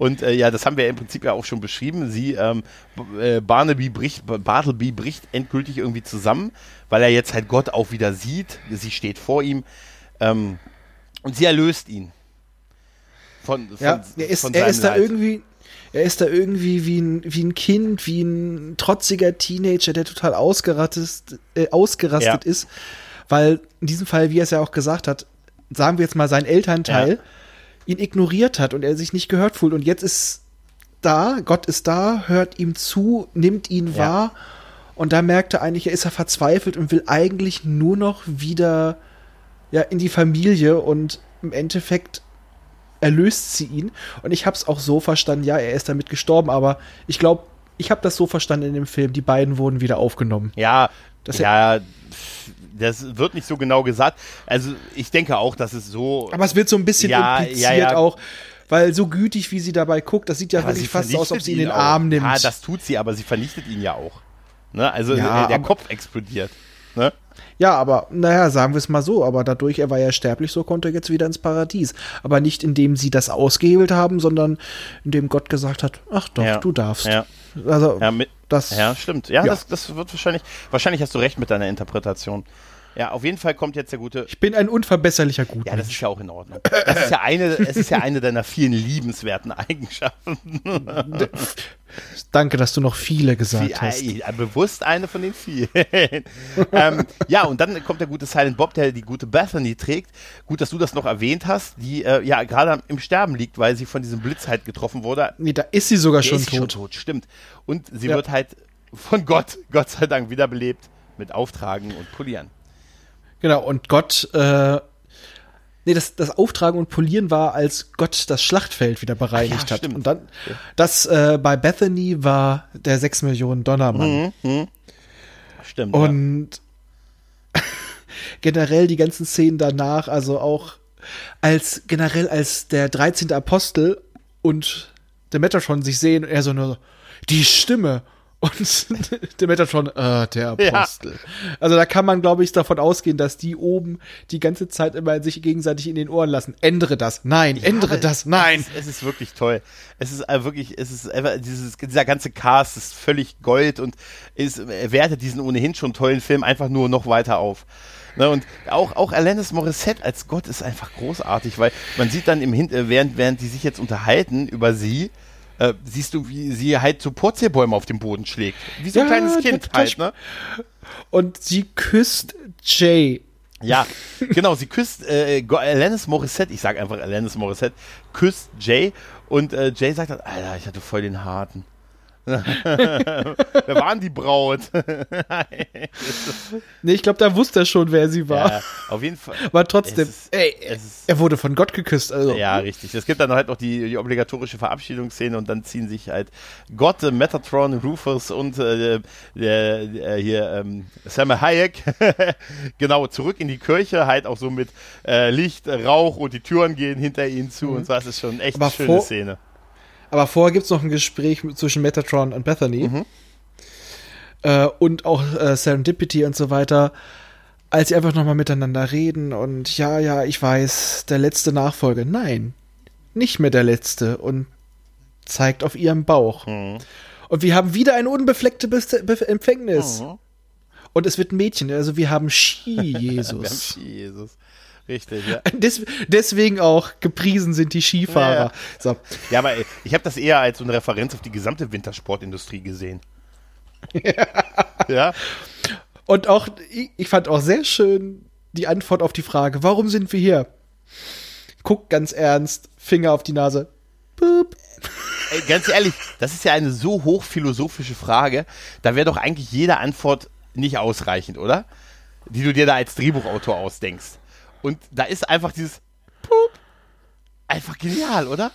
Und äh, ja, das haben wir im Prinzip ja auch schon beschrieben. Sie, ähm, äh, Barnaby bricht, Bartleby bricht endgültig irgendwie zusammen, weil er jetzt halt Gott auch wieder sieht. Sie steht vor ihm ähm, und sie erlöst ihn. Von, von, ja, er ist, er ist da irgendwie, er ist da irgendwie wie ein, wie ein Kind, wie ein trotziger Teenager, der total ausgerastet, äh, ausgerastet ja. ist. Weil in diesem Fall, wie er es ja auch gesagt hat, sagen wir jetzt mal, sein Elternteil ja. ihn ignoriert hat und er sich nicht gehört fühlt. Und jetzt ist da, Gott ist da, hört ihm zu, nimmt ihn ja. wahr. Und da merkt er eigentlich, er ist er verzweifelt und will eigentlich nur noch wieder ja, in die Familie und im Endeffekt erlöst sie ihn. Und ich habe es auch so verstanden, ja, er ist damit gestorben, aber ich glaube, ich habe das so verstanden in dem Film, die beiden wurden wieder aufgenommen. Ja, das ja, das wird nicht so genau gesagt. Also ich denke auch, dass es so. Aber es wird so ein bisschen ja, impliziert ja, ja. auch. Weil so gütig, wie sie dabei guckt, das sieht ja wirklich fast so aus, ob sie ihn in den Arm nimmt. Ja, das tut sie, aber sie vernichtet ihn ja auch. Ne? Also der, der Kopf explodiert. Ne? Ja, aber naja, sagen wir es mal so, aber dadurch, er war ja sterblich, so konnte er jetzt wieder ins Paradies. Aber nicht indem sie das ausgehebelt haben, sondern indem Gott gesagt hat, ach doch, ja. du darfst. Ja. Also ja, mit, das, ja stimmt. Ja, ja, Das, das wird wahrscheinlich, wahrscheinlich hast du recht mit deiner Interpretation. Ja, auf jeden Fall kommt jetzt der gute. Ich bin ein unverbesserlicher Gut. Ja, das ist ja auch in Ordnung. Das ist ja eine, es ist ja eine deiner vielen liebenswerten Eigenschaften. Danke, dass du noch viele gesagt Viel, hast. Ja, bewusst eine von den vielen. (laughs) ähm, ja, und dann kommt der gute Silent Bob, der die gute Bethany trägt. Gut, dass du das noch erwähnt hast, die äh, ja gerade im Sterben liegt, weil sie von diesem Blitz halt getroffen wurde. Nee, da ist sie sogar schon tot. schon tot. Stimmt. Und sie ja. wird halt von Gott, Gott sei Dank, wiederbelebt mit Auftragen und Polieren. Genau, und Gott, äh, nee, das, das Auftragen und Polieren war, als Gott das Schlachtfeld wieder bereinigt ja, hat. Und dann, das äh, bei Bethany war der 6 Millionen Dollar Mann. Mhm, mh. Stimmt. Und ja. (laughs) generell die ganzen Szenen danach, also auch als generell als der 13. Apostel und der Metatron sich sehen, er so nur die Stimme und (laughs) der Metatron, äh, der Apostel. Ja. Also da kann man, glaube ich, davon ausgehen, dass die oben die ganze Zeit immer sich gegenseitig in den Ohren lassen. Ändere das, nein, ja, ändere das, nein. Es ist, es ist, wirklich toll. Es ist äh, wirklich, es ist einfach, dieses, dieser ganze Cast ist völlig Gold und ist, wertet diesen ohnehin schon tollen Film einfach nur noch weiter auf. Ne, und auch, auch Alanis Morissette als Gott ist einfach großartig, weil man sieht dann im Hin äh, während, während die sich jetzt unterhalten über sie, äh, siehst du, wie sie halt so Purzelbäume auf dem Boden schlägt. Wie so ein ja, kleines Kind halt, ne? Und sie küsst Jay. Ja, genau, sie küsst äh, Alanis Morissette, ich sag einfach Alanis Morissette, küsst Jay und äh, Jay sagt dann, Alter, ich hatte voll den harten. (laughs) wer waren die Braut? (laughs) nee, ich glaube, da wusste er schon, wer sie war. Ja, auf jeden Fall. Aber trotzdem, ist, ey, er wurde von Gott geküsst. Also. Ja, richtig. Es gibt dann halt noch die, die obligatorische Verabschiedungsszene und dann ziehen sich halt Gott, Metatron, Rufus und äh, der, der, hier ähm, Sam Hayek (laughs) genau zurück in die Kirche, halt auch so mit äh, Licht, Rauch und die Türen gehen hinter ihnen zu mhm. und so. Das ist schon echt eine schöne Szene. Aber vorher gibt es noch ein Gespräch zwischen Metatron und Bethany. Mhm. Äh, und auch äh, Serendipity und so weiter. Als sie einfach nochmal miteinander reden und ja, ja, ich weiß, der letzte Nachfolger. Nein, nicht mehr der letzte. Und zeigt auf ihrem Bauch. Mhm. Und wir haben wieder eine unbefleckte Be Be Empfängnis. Mhm. Und es wird ein Mädchen, also wir haben Ski-Jesus. (laughs) wir haben Ski-Jesus. Richtig, ja. (laughs) Des, deswegen auch gepriesen sind die Skifahrer. Ja, so. ja aber ich habe das eher als so eine Referenz auf die gesamte Wintersportindustrie gesehen. Ja. (laughs) ja. Und auch, ich fand auch sehr schön die Antwort auf die Frage, warum sind wir hier? Guck ganz ernst, Finger auf die Nase. Boop. Ey, ganz ehrlich, das ist ja eine so hochphilosophische Frage, da wäre doch eigentlich jede Antwort nicht ausreichend, oder? Die du dir da als Drehbuchautor ausdenkst. Und da ist einfach dieses Pup. Einfach genial, oder?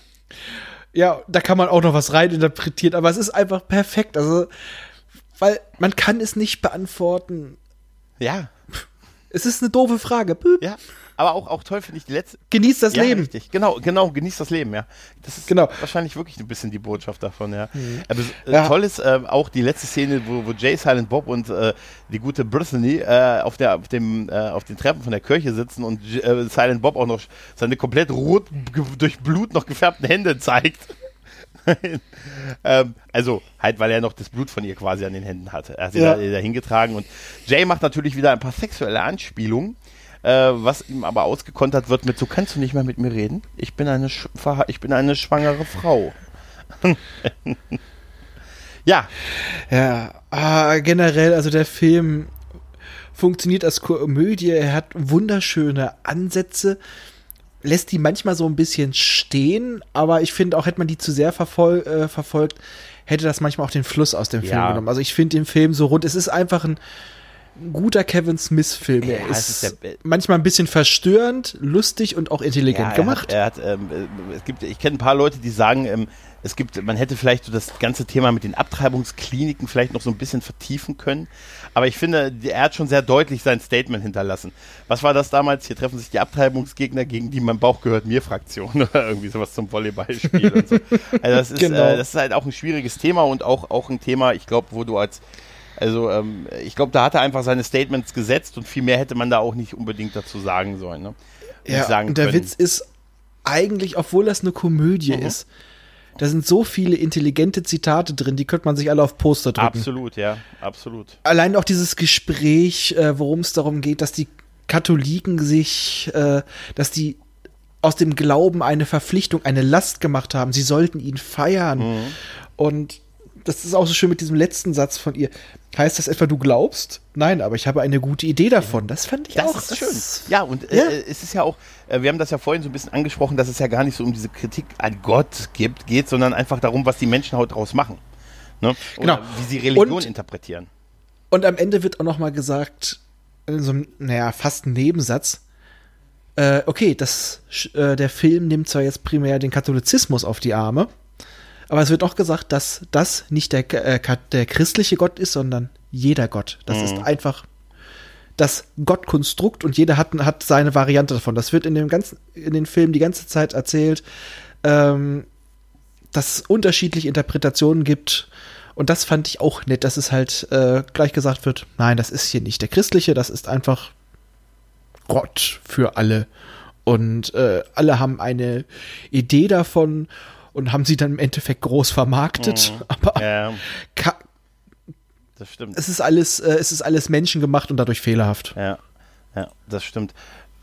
Ja, da kann man auch noch was reininterpretieren, aber es ist einfach perfekt. Also, weil man kann es nicht beantworten. Ja. Es ist eine doofe Frage. Pup. Ja aber auch, auch toll finde ich die letzte. Genießt das ja, Leben. Richtig, genau, genau, genießt das Leben, ja. Das ist genau. wahrscheinlich wirklich ein bisschen die Botschaft davon, ja. Mhm. Aber äh, ja. toll ist äh, auch die letzte Szene, wo, wo Jay, Silent Bob und äh, die gute Brittany äh, auf, der, auf, dem, äh, auf den Treppen von der Kirche sitzen und äh, Silent Bob auch noch seine komplett rot durch Blut noch gefärbten Hände zeigt. (laughs) ähm, also halt, weil er noch das Blut von ihr quasi an den Händen hatte. Er hat sie ja. da, da hingetragen und Jay macht natürlich wieder ein paar sexuelle Anspielungen äh, was ihm aber ausgekontert wird mit, so kannst du nicht mehr mit mir reden. Ich bin eine, Sch ich bin eine schwangere Frau. (laughs) ja. Ja, ah, generell, also der Film funktioniert als Komödie, er hat wunderschöne Ansätze, lässt die manchmal so ein bisschen stehen, aber ich finde auch, hätte man die zu sehr verfol äh, verfolgt, hätte das manchmal auch den Fluss aus dem Film ja. genommen. Also ich finde den Film so rund, es ist einfach ein guter Kevin Smith-Film. Er ja, ist, ist manchmal ein bisschen verstörend, lustig und auch intelligent ja, gemacht. Hat, er hat, ähm, es gibt, ich kenne ein paar Leute, die sagen, ähm, es gibt, man hätte vielleicht so das ganze Thema mit den Abtreibungskliniken vielleicht noch so ein bisschen vertiefen können. Aber ich finde, er hat schon sehr deutlich sein Statement hinterlassen. Was war das damals? Hier treffen sich die Abtreibungsgegner gegen die mein Bauch gehört mir Fraktion (laughs) oder irgendwie sowas zum Volleyballspiel und so. Also das ist, (laughs) genau. äh, das ist halt auch ein schwieriges Thema und auch, auch ein Thema, ich glaube, wo du als also ähm, ich glaube, da hat er einfach seine Statements gesetzt und viel mehr hätte man da auch nicht unbedingt dazu sagen sollen. Ne? Ja, sagen und der können. Witz ist eigentlich, obwohl das eine Komödie mhm. ist, Da sind so viele intelligente Zitate drin, die könnte man sich alle auf Poster drücken. Absolut, ja, absolut. Allein auch dieses Gespräch, äh, worum es darum geht, dass die Katholiken sich, äh, dass die aus dem Glauben eine Verpflichtung, eine Last gemacht haben. Sie sollten ihn feiern. Mhm. Und das ist auch so schön mit diesem letzten Satz von ihr. Heißt das etwa, du glaubst? Nein, aber ich habe eine gute Idee davon. Das fand ich das auch ist schön. Ja, und äh, ja. Äh, es ist ja auch, äh, wir haben das ja vorhin so ein bisschen angesprochen, dass es ja gar nicht so um diese Kritik an Gott gibt, geht, sondern einfach darum, was die Menschen heute daraus machen. Ne? Genau. wie sie Religion und, interpretieren. Und am Ende wird auch noch mal gesagt, in so einem, naja, fast ein Nebensatz, äh, okay, das, äh, der Film nimmt zwar jetzt primär den Katholizismus auf die Arme, aber es wird auch gesagt, dass das nicht der, äh, der christliche Gott ist, sondern jeder Gott. Das mhm. ist einfach das Gottkonstrukt und jeder hat, hat seine Variante davon. Das wird in dem ganzen, in den Filmen die ganze Zeit erzählt, ähm, dass es unterschiedliche Interpretationen gibt. Und das fand ich auch nett, dass es halt äh, gleich gesagt wird, nein, das ist hier nicht der christliche, das ist einfach Gott für alle. Und äh, alle haben eine Idee davon und haben sie dann im Endeffekt groß vermarktet. Mhm. (laughs) Aber ja. das stimmt. Es ist alles, äh, es ist alles menschengemacht und dadurch fehlerhaft. Ja, ja, das stimmt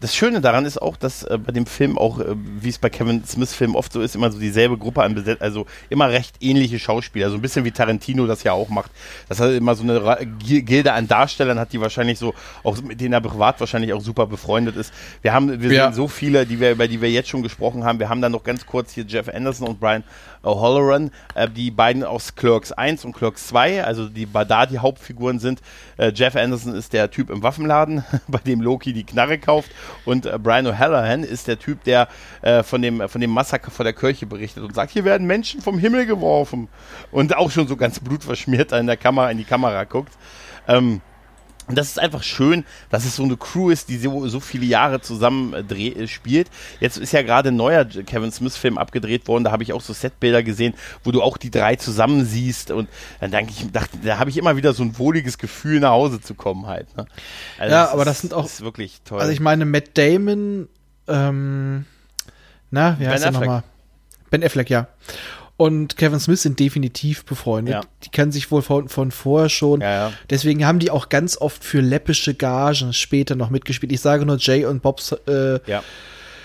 das Schöne daran ist auch, dass äh, bei dem Film auch, äh, wie es bei Kevin Smith Filmen oft so ist, immer so dieselbe Gruppe an Beset also immer recht ähnliche Schauspieler, so ein bisschen wie Tarantino das ja auch macht. Das hat immer so eine Gilde an Darstellern hat, die wahrscheinlich so, auch mit denen er privat wahrscheinlich auch super befreundet ist. Wir haben, wir ja. sehen so viele, die wir, über die wir jetzt schon gesprochen haben. Wir haben dann noch ganz kurz hier Jeff Anderson und Brian O'Halloran, äh, die beiden aus Clerks 1 und Clerks 2, also die da die Hauptfiguren sind. Äh, Jeff Anderson ist der Typ im Waffenladen, (laughs) bei dem Loki die Knarre kauft und äh, Brian O'Halloran ist der Typ, der äh, von, dem, von dem Massaker vor der Kirche berichtet und sagt, hier werden Menschen vom Himmel geworfen und auch schon so ganz blutverschmiert in der Kamera, in die Kamera guckt. Ähm, und das ist einfach schön, dass es so eine Crew ist, die so, so viele Jahre zusammen äh, dreh, äh, spielt. Jetzt ist ja gerade ein neuer Kevin Smith-Film abgedreht worden, da habe ich auch so Setbilder gesehen, wo du auch die drei zusammen siehst. Und dann denke ich, dachte, da habe ich immer wieder so ein wohliges Gefühl, nach Hause zu kommen halt. Ne? Also ja, das aber ist, das sind auch. Das ist wirklich toll. Also ich meine, Matt Damon, ähm, na, wie heißt ben er nochmal? Ben Affleck, ja und Kevin Smith sind definitiv befreundet. Ja. Die kennen sich wohl von, von vorher schon. Ja, ja. Deswegen haben die auch ganz oft für läppische Gagen später noch mitgespielt. Ich sage nur Jay und Bobs äh,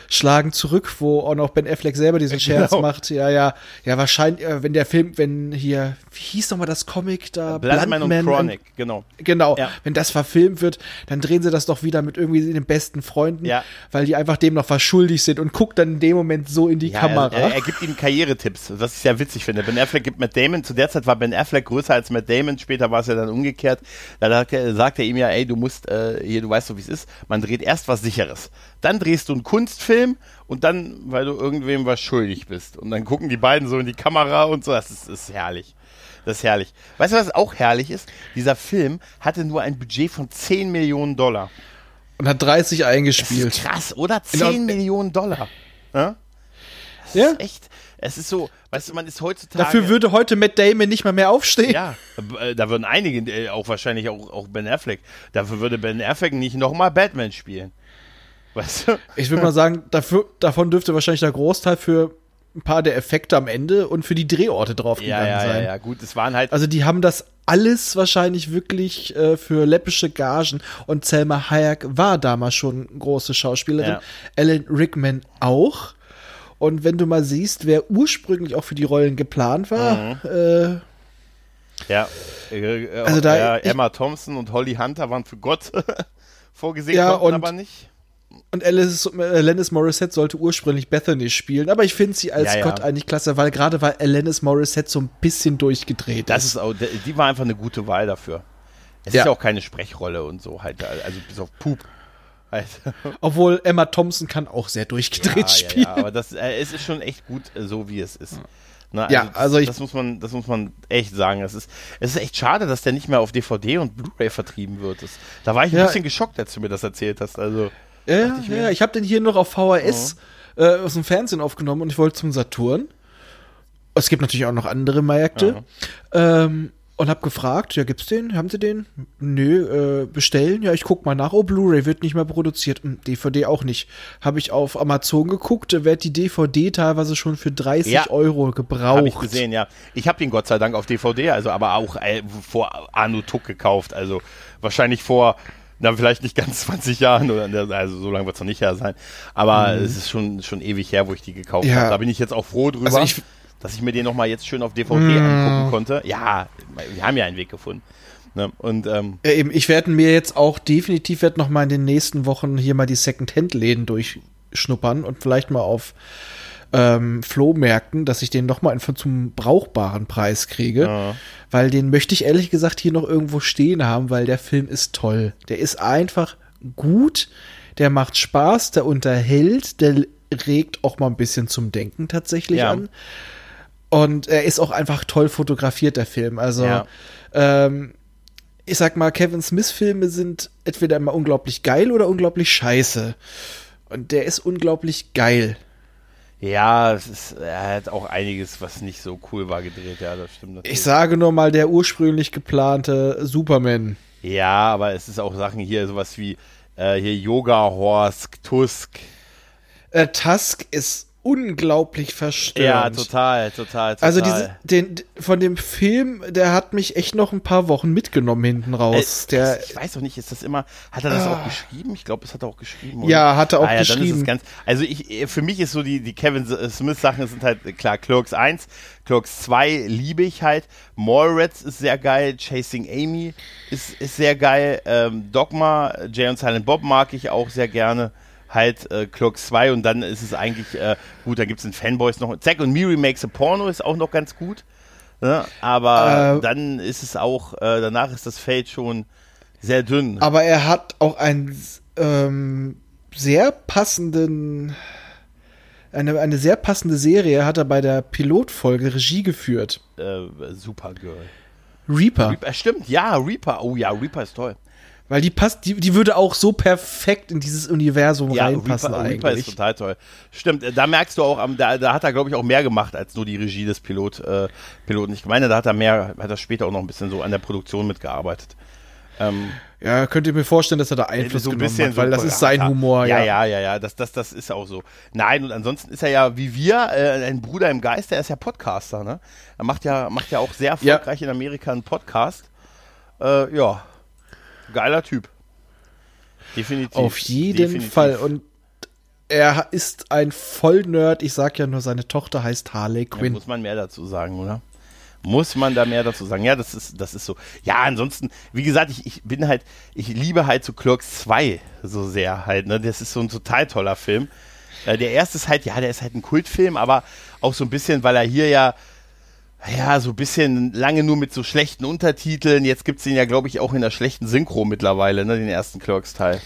schlagen zurück, wo auch noch Ben Affleck selber diesen (laughs) Scherz genau. macht. Ja, ja, ja, wahrscheinlich, äh, wenn der Film, wenn hier, wie hieß nochmal das Comic da? Bloodman und Chronic, genau. Genau, ja. wenn das verfilmt wird, dann drehen sie das doch wieder mit irgendwie den besten Freunden, ja. weil die einfach dem noch was schuldig sind und guckt dann in dem Moment so in die ja, Kamera. Er, er, gibt ihm Karrieretipps, was ich sehr witzig finde. Ben Affleck gibt Matt Damon, zu der Zeit war Ben Affleck größer als Matt Damon, später war es ja dann umgekehrt. Da sagt er ihm ja, ey, du musst, äh, hier, du weißt so, wie es ist, man dreht erst was Sicheres. Dann drehst du einen Kunstfilm und dann, weil du irgendwem was schuldig bist. Und dann gucken die beiden so in die Kamera und so. Das ist, ist herrlich. Das ist herrlich. Weißt du, was auch herrlich ist? Dieser Film hatte nur ein Budget von 10 Millionen Dollar. Und hat 30 eingespielt. Das ist krass, oder? 10 genau. Millionen Dollar. Ja? Das ja? ist echt. Es ist so, weißt du, man ist heutzutage. Dafür würde heute Matt Damon nicht mal mehr aufstehen. Ja, äh, da würden einige, äh, auch wahrscheinlich auch, auch Ben Affleck, dafür würde Ben Affleck nicht nochmal Batman spielen. Weißt du? Ich würde mal sagen, dafür, davon dürfte wahrscheinlich der Großteil für ein paar der Effekte am Ende und für die Drehorte draufgegangen ja, ja, sein. Ja, ja, gut, es waren halt. Also die haben das alles wahrscheinlich wirklich äh, für läppische Gagen und Selma Hayek war damals schon große Schauspielerin, ja. Alan Rickman auch. Und wenn du mal siehst, wer ursprünglich auch für die Rollen geplant war, mhm. äh, ja, äh, äh also da, ja, Emma Thompson und Holly Hunter waren für Gott (laughs) vorgesehen, ja, und, aber nicht. Und Alice, äh, Alanis Morissette sollte ursprünglich Bethany spielen, aber ich finde sie als ja, Gott eigentlich klasse, weil gerade weil Alanis Morissette so ein bisschen durchgedreht das ist. ist auch, die war einfach eine gute Wahl dafür. Es ja. ist ja auch keine Sprechrolle und so halt, also bis auf Pup. Also. Obwohl Emma Thompson kann auch sehr durchgedreht ja, spielen. Ja, aber das, äh, es ist schon echt gut, äh, so wie es ist. Na, also ja, das, also ich, das muss man, das muss man echt sagen. Es ist, es ist echt schade, dass der nicht mehr auf DVD und Blu-ray vertrieben wird. Das, da war ich ein ja. bisschen geschockt, als du mir das erzählt hast. Also ja, ich, ja, ich habe den hier noch auf VHS oh. äh, aus dem Fernsehen aufgenommen und ich wollte zum Saturn. Es gibt natürlich auch noch andere Märkte. Ähm, und habe gefragt, ja, gibt's den? Haben Sie den? Nö, äh, bestellen? Ja, ich guck mal nach. Oh, Blu-ray wird nicht mehr produziert. Hm, DVD auch nicht. Habe ich auf Amazon geguckt, da wird die DVD teilweise schon für 30 ja, Euro gebraucht. Habe ich gesehen, ja. Ich habe den Gott sei Dank auf DVD, also aber auch äh, vor Anu Tuck gekauft, also wahrscheinlich vor na, vielleicht nicht ganz (laughs) 20 Jahren, oder, also so lange wird es noch nicht her sein, aber mhm. es ist schon, schon ewig her, wo ich die gekauft ja. habe. Da bin ich jetzt auch froh drüber. Also ich, dass ich mir den nochmal jetzt schön auf DVD mm. angucken konnte. Ja, wir haben ja einen Weg gefunden. Ne? Und, ähm, ja, eben, ich werde mir jetzt auch definitiv werd noch mal in den nächsten Wochen hier mal die Second-Hand-Läden durchschnuppern und vielleicht mal auf ähm, Flohmärkten, dass ich den noch mal zum brauchbaren Preis kriege, ja. weil den möchte ich ehrlich gesagt hier noch irgendwo stehen haben, weil der Film ist toll. Der ist einfach gut, der macht Spaß, der unterhält, der regt auch mal ein bisschen zum Denken tatsächlich ja. an. Und er ist auch einfach toll fotografiert, der Film. Also, ja. ähm, ich sag mal, Kevin Smith-Filme sind entweder immer unglaublich geil oder unglaublich scheiße. Und der ist unglaublich geil. Ja, es ist, er hat auch einiges, was nicht so cool war, gedreht, ja, das stimmt. Natürlich. Ich sage nur mal, der ursprünglich geplante Superman. Ja, aber es ist auch Sachen hier, sowas wie äh, hier Yoga Horse, Tusk. Äh, Tusk ist unglaublich verstörend. Ja, total, total, total. Also diese, den, von dem Film, der hat mich echt noch ein paar Wochen mitgenommen hinten raus. Äh, der, ich weiß auch nicht, ist das immer, hat er das ah, auch geschrieben? Ich glaube, es hat er auch geschrieben. Oder? Ja, hat er auch ah, ja, geschrieben. Ganz, also ich, für mich ist so die, die Kevin Smith Sachen sind halt klar, Clerks 1, Clerks 2 liebe ich halt, Mallrats ist sehr geil, Chasing Amy ist, ist sehr geil, ähm, Dogma, Jay und Silent Bob mag ich auch sehr gerne halt äh, Clock 2 und dann ist es eigentlich, äh, gut, da gibt es in Fanboys noch. Zack und Miri Makes a Porno ist auch noch ganz gut. Ne? Aber äh, dann ist es auch, äh, danach ist das Feld schon sehr dünn. Aber er hat auch einen ähm, sehr passenden, eine, eine sehr passende Serie hat er bei der Pilotfolge Regie geführt. Äh, Supergirl. Reaper. Reaper. Stimmt, ja, Reaper. Oh ja, Reaper ist toll. Weil die passt, die, die würde auch so perfekt in dieses Universum ja, reinpassen Reaper, eigentlich. Reaper ist total toll. Stimmt, da merkst du auch, da, da hat er, glaube ich, auch mehr gemacht als nur die Regie des Pilot, äh, Piloten. Ich meine, da hat er mehr, hat er später auch noch ein bisschen so an der Produktion mitgearbeitet. Ähm, ja, könnt ihr mir vorstellen, dass er da Einfluss so ein bisschen hat, weil so, das ist sein Humor. Ja, ja, ja, ja, das, das, das ist auch so. Nein, und ansonsten ist er ja wie wir, äh, ein Bruder im Geist, der ist ja Podcaster, ne? Er macht ja, macht ja auch sehr erfolgreich ja. in Amerika einen Podcast. Äh, ja, geiler Typ. Definitiv. Auf jeden Definitiv. Fall. Und er ist ein Vollnerd. Ich sag ja nur, seine Tochter heißt Harley Quinn. Ja, muss man mehr dazu sagen, oder? Muss man da mehr dazu sagen? Ja, das ist, das ist so. Ja, ansonsten, wie gesagt, ich, ich bin halt, ich liebe halt so Clerks 2 so sehr halt, ne? Das ist so ein total toller Film. Äh, der erste ist halt, ja, der ist halt ein Kultfilm, aber auch so ein bisschen, weil er hier ja ja, so ein bisschen lange nur mit so schlechten Untertiteln. Jetzt gibt es den ja, glaube ich, auch in der schlechten Synchro mittlerweile, ne, den ersten Clerks-Teil.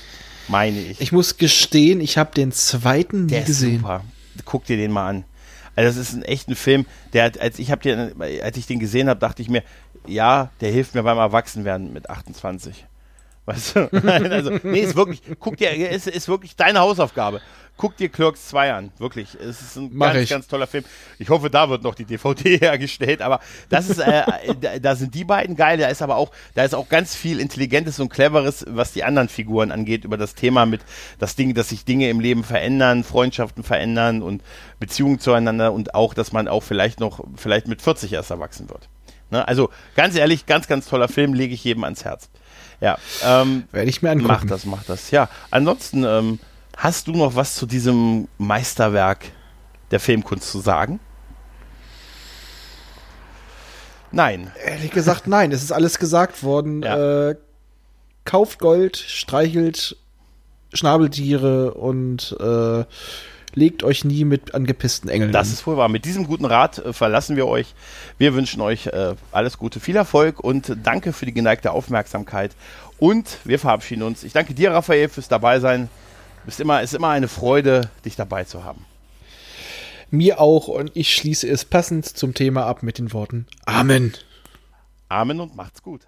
Meine ich. Ich muss gestehen, ich habe den zweiten nie der gesehen. Ist super. Guck dir den mal an. Also das ist ein echter Film, der als ich habe den als ich den gesehen habe, dachte ich mir, ja, der hilft mir beim Erwachsenwerden mit 28. Weißt du? (laughs) also, nee, ist wirklich, guck dir, ist, ist wirklich deine Hausaufgabe. Guck dir Clerks 2 an, wirklich. Es ist ein Mach ganz, ich. ganz toller Film. Ich hoffe, da wird noch die DVD (laughs) hergestellt, aber das ist, äh, da, da, sind die beiden geil. Da ist aber auch, da ist auch ganz viel Intelligentes und Cleveres, was die anderen Figuren angeht, über das Thema mit das Ding, dass sich Dinge im Leben verändern, Freundschaften verändern und Beziehungen zueinander und auch, dass man auch vielleicht noch, vielleicht mit 40 erst erwachsen wird. Ne? Also ganz ehrlich, ganz, ganz toller Film, lege ich jedem ans Herz. Ja, ähm, werde ich mir angucken. Mach das, mach das. Ja, ansonsten ähm, Hast du noch was zu diesem Meisterwerk der Filmkunst zu sagen? Nein. Ehrlich gesagt, nein. Es ist alles gesagt worden. Ja. Äh, kauft Gold, streichelt Schnabeltiere und äh, legt euch nie mit angepissten Engeln. Das ist wohl wahr. Mit diesem guten Rat äh, verlassen wir euch. Wir wünschen euch äh, alles Gute, viel Erfolg und danke für die geneigte Aufmerksamkeit. Und wir verabschieden uns. Ich danke dir, Raphael, fürs Dabeisein. Ist immer, ist immer eine Freude, dich dabei zu haben. Mir auch und ich schließe es passend zum Thema ab mit den Worten Amen. Amen und macht's gut.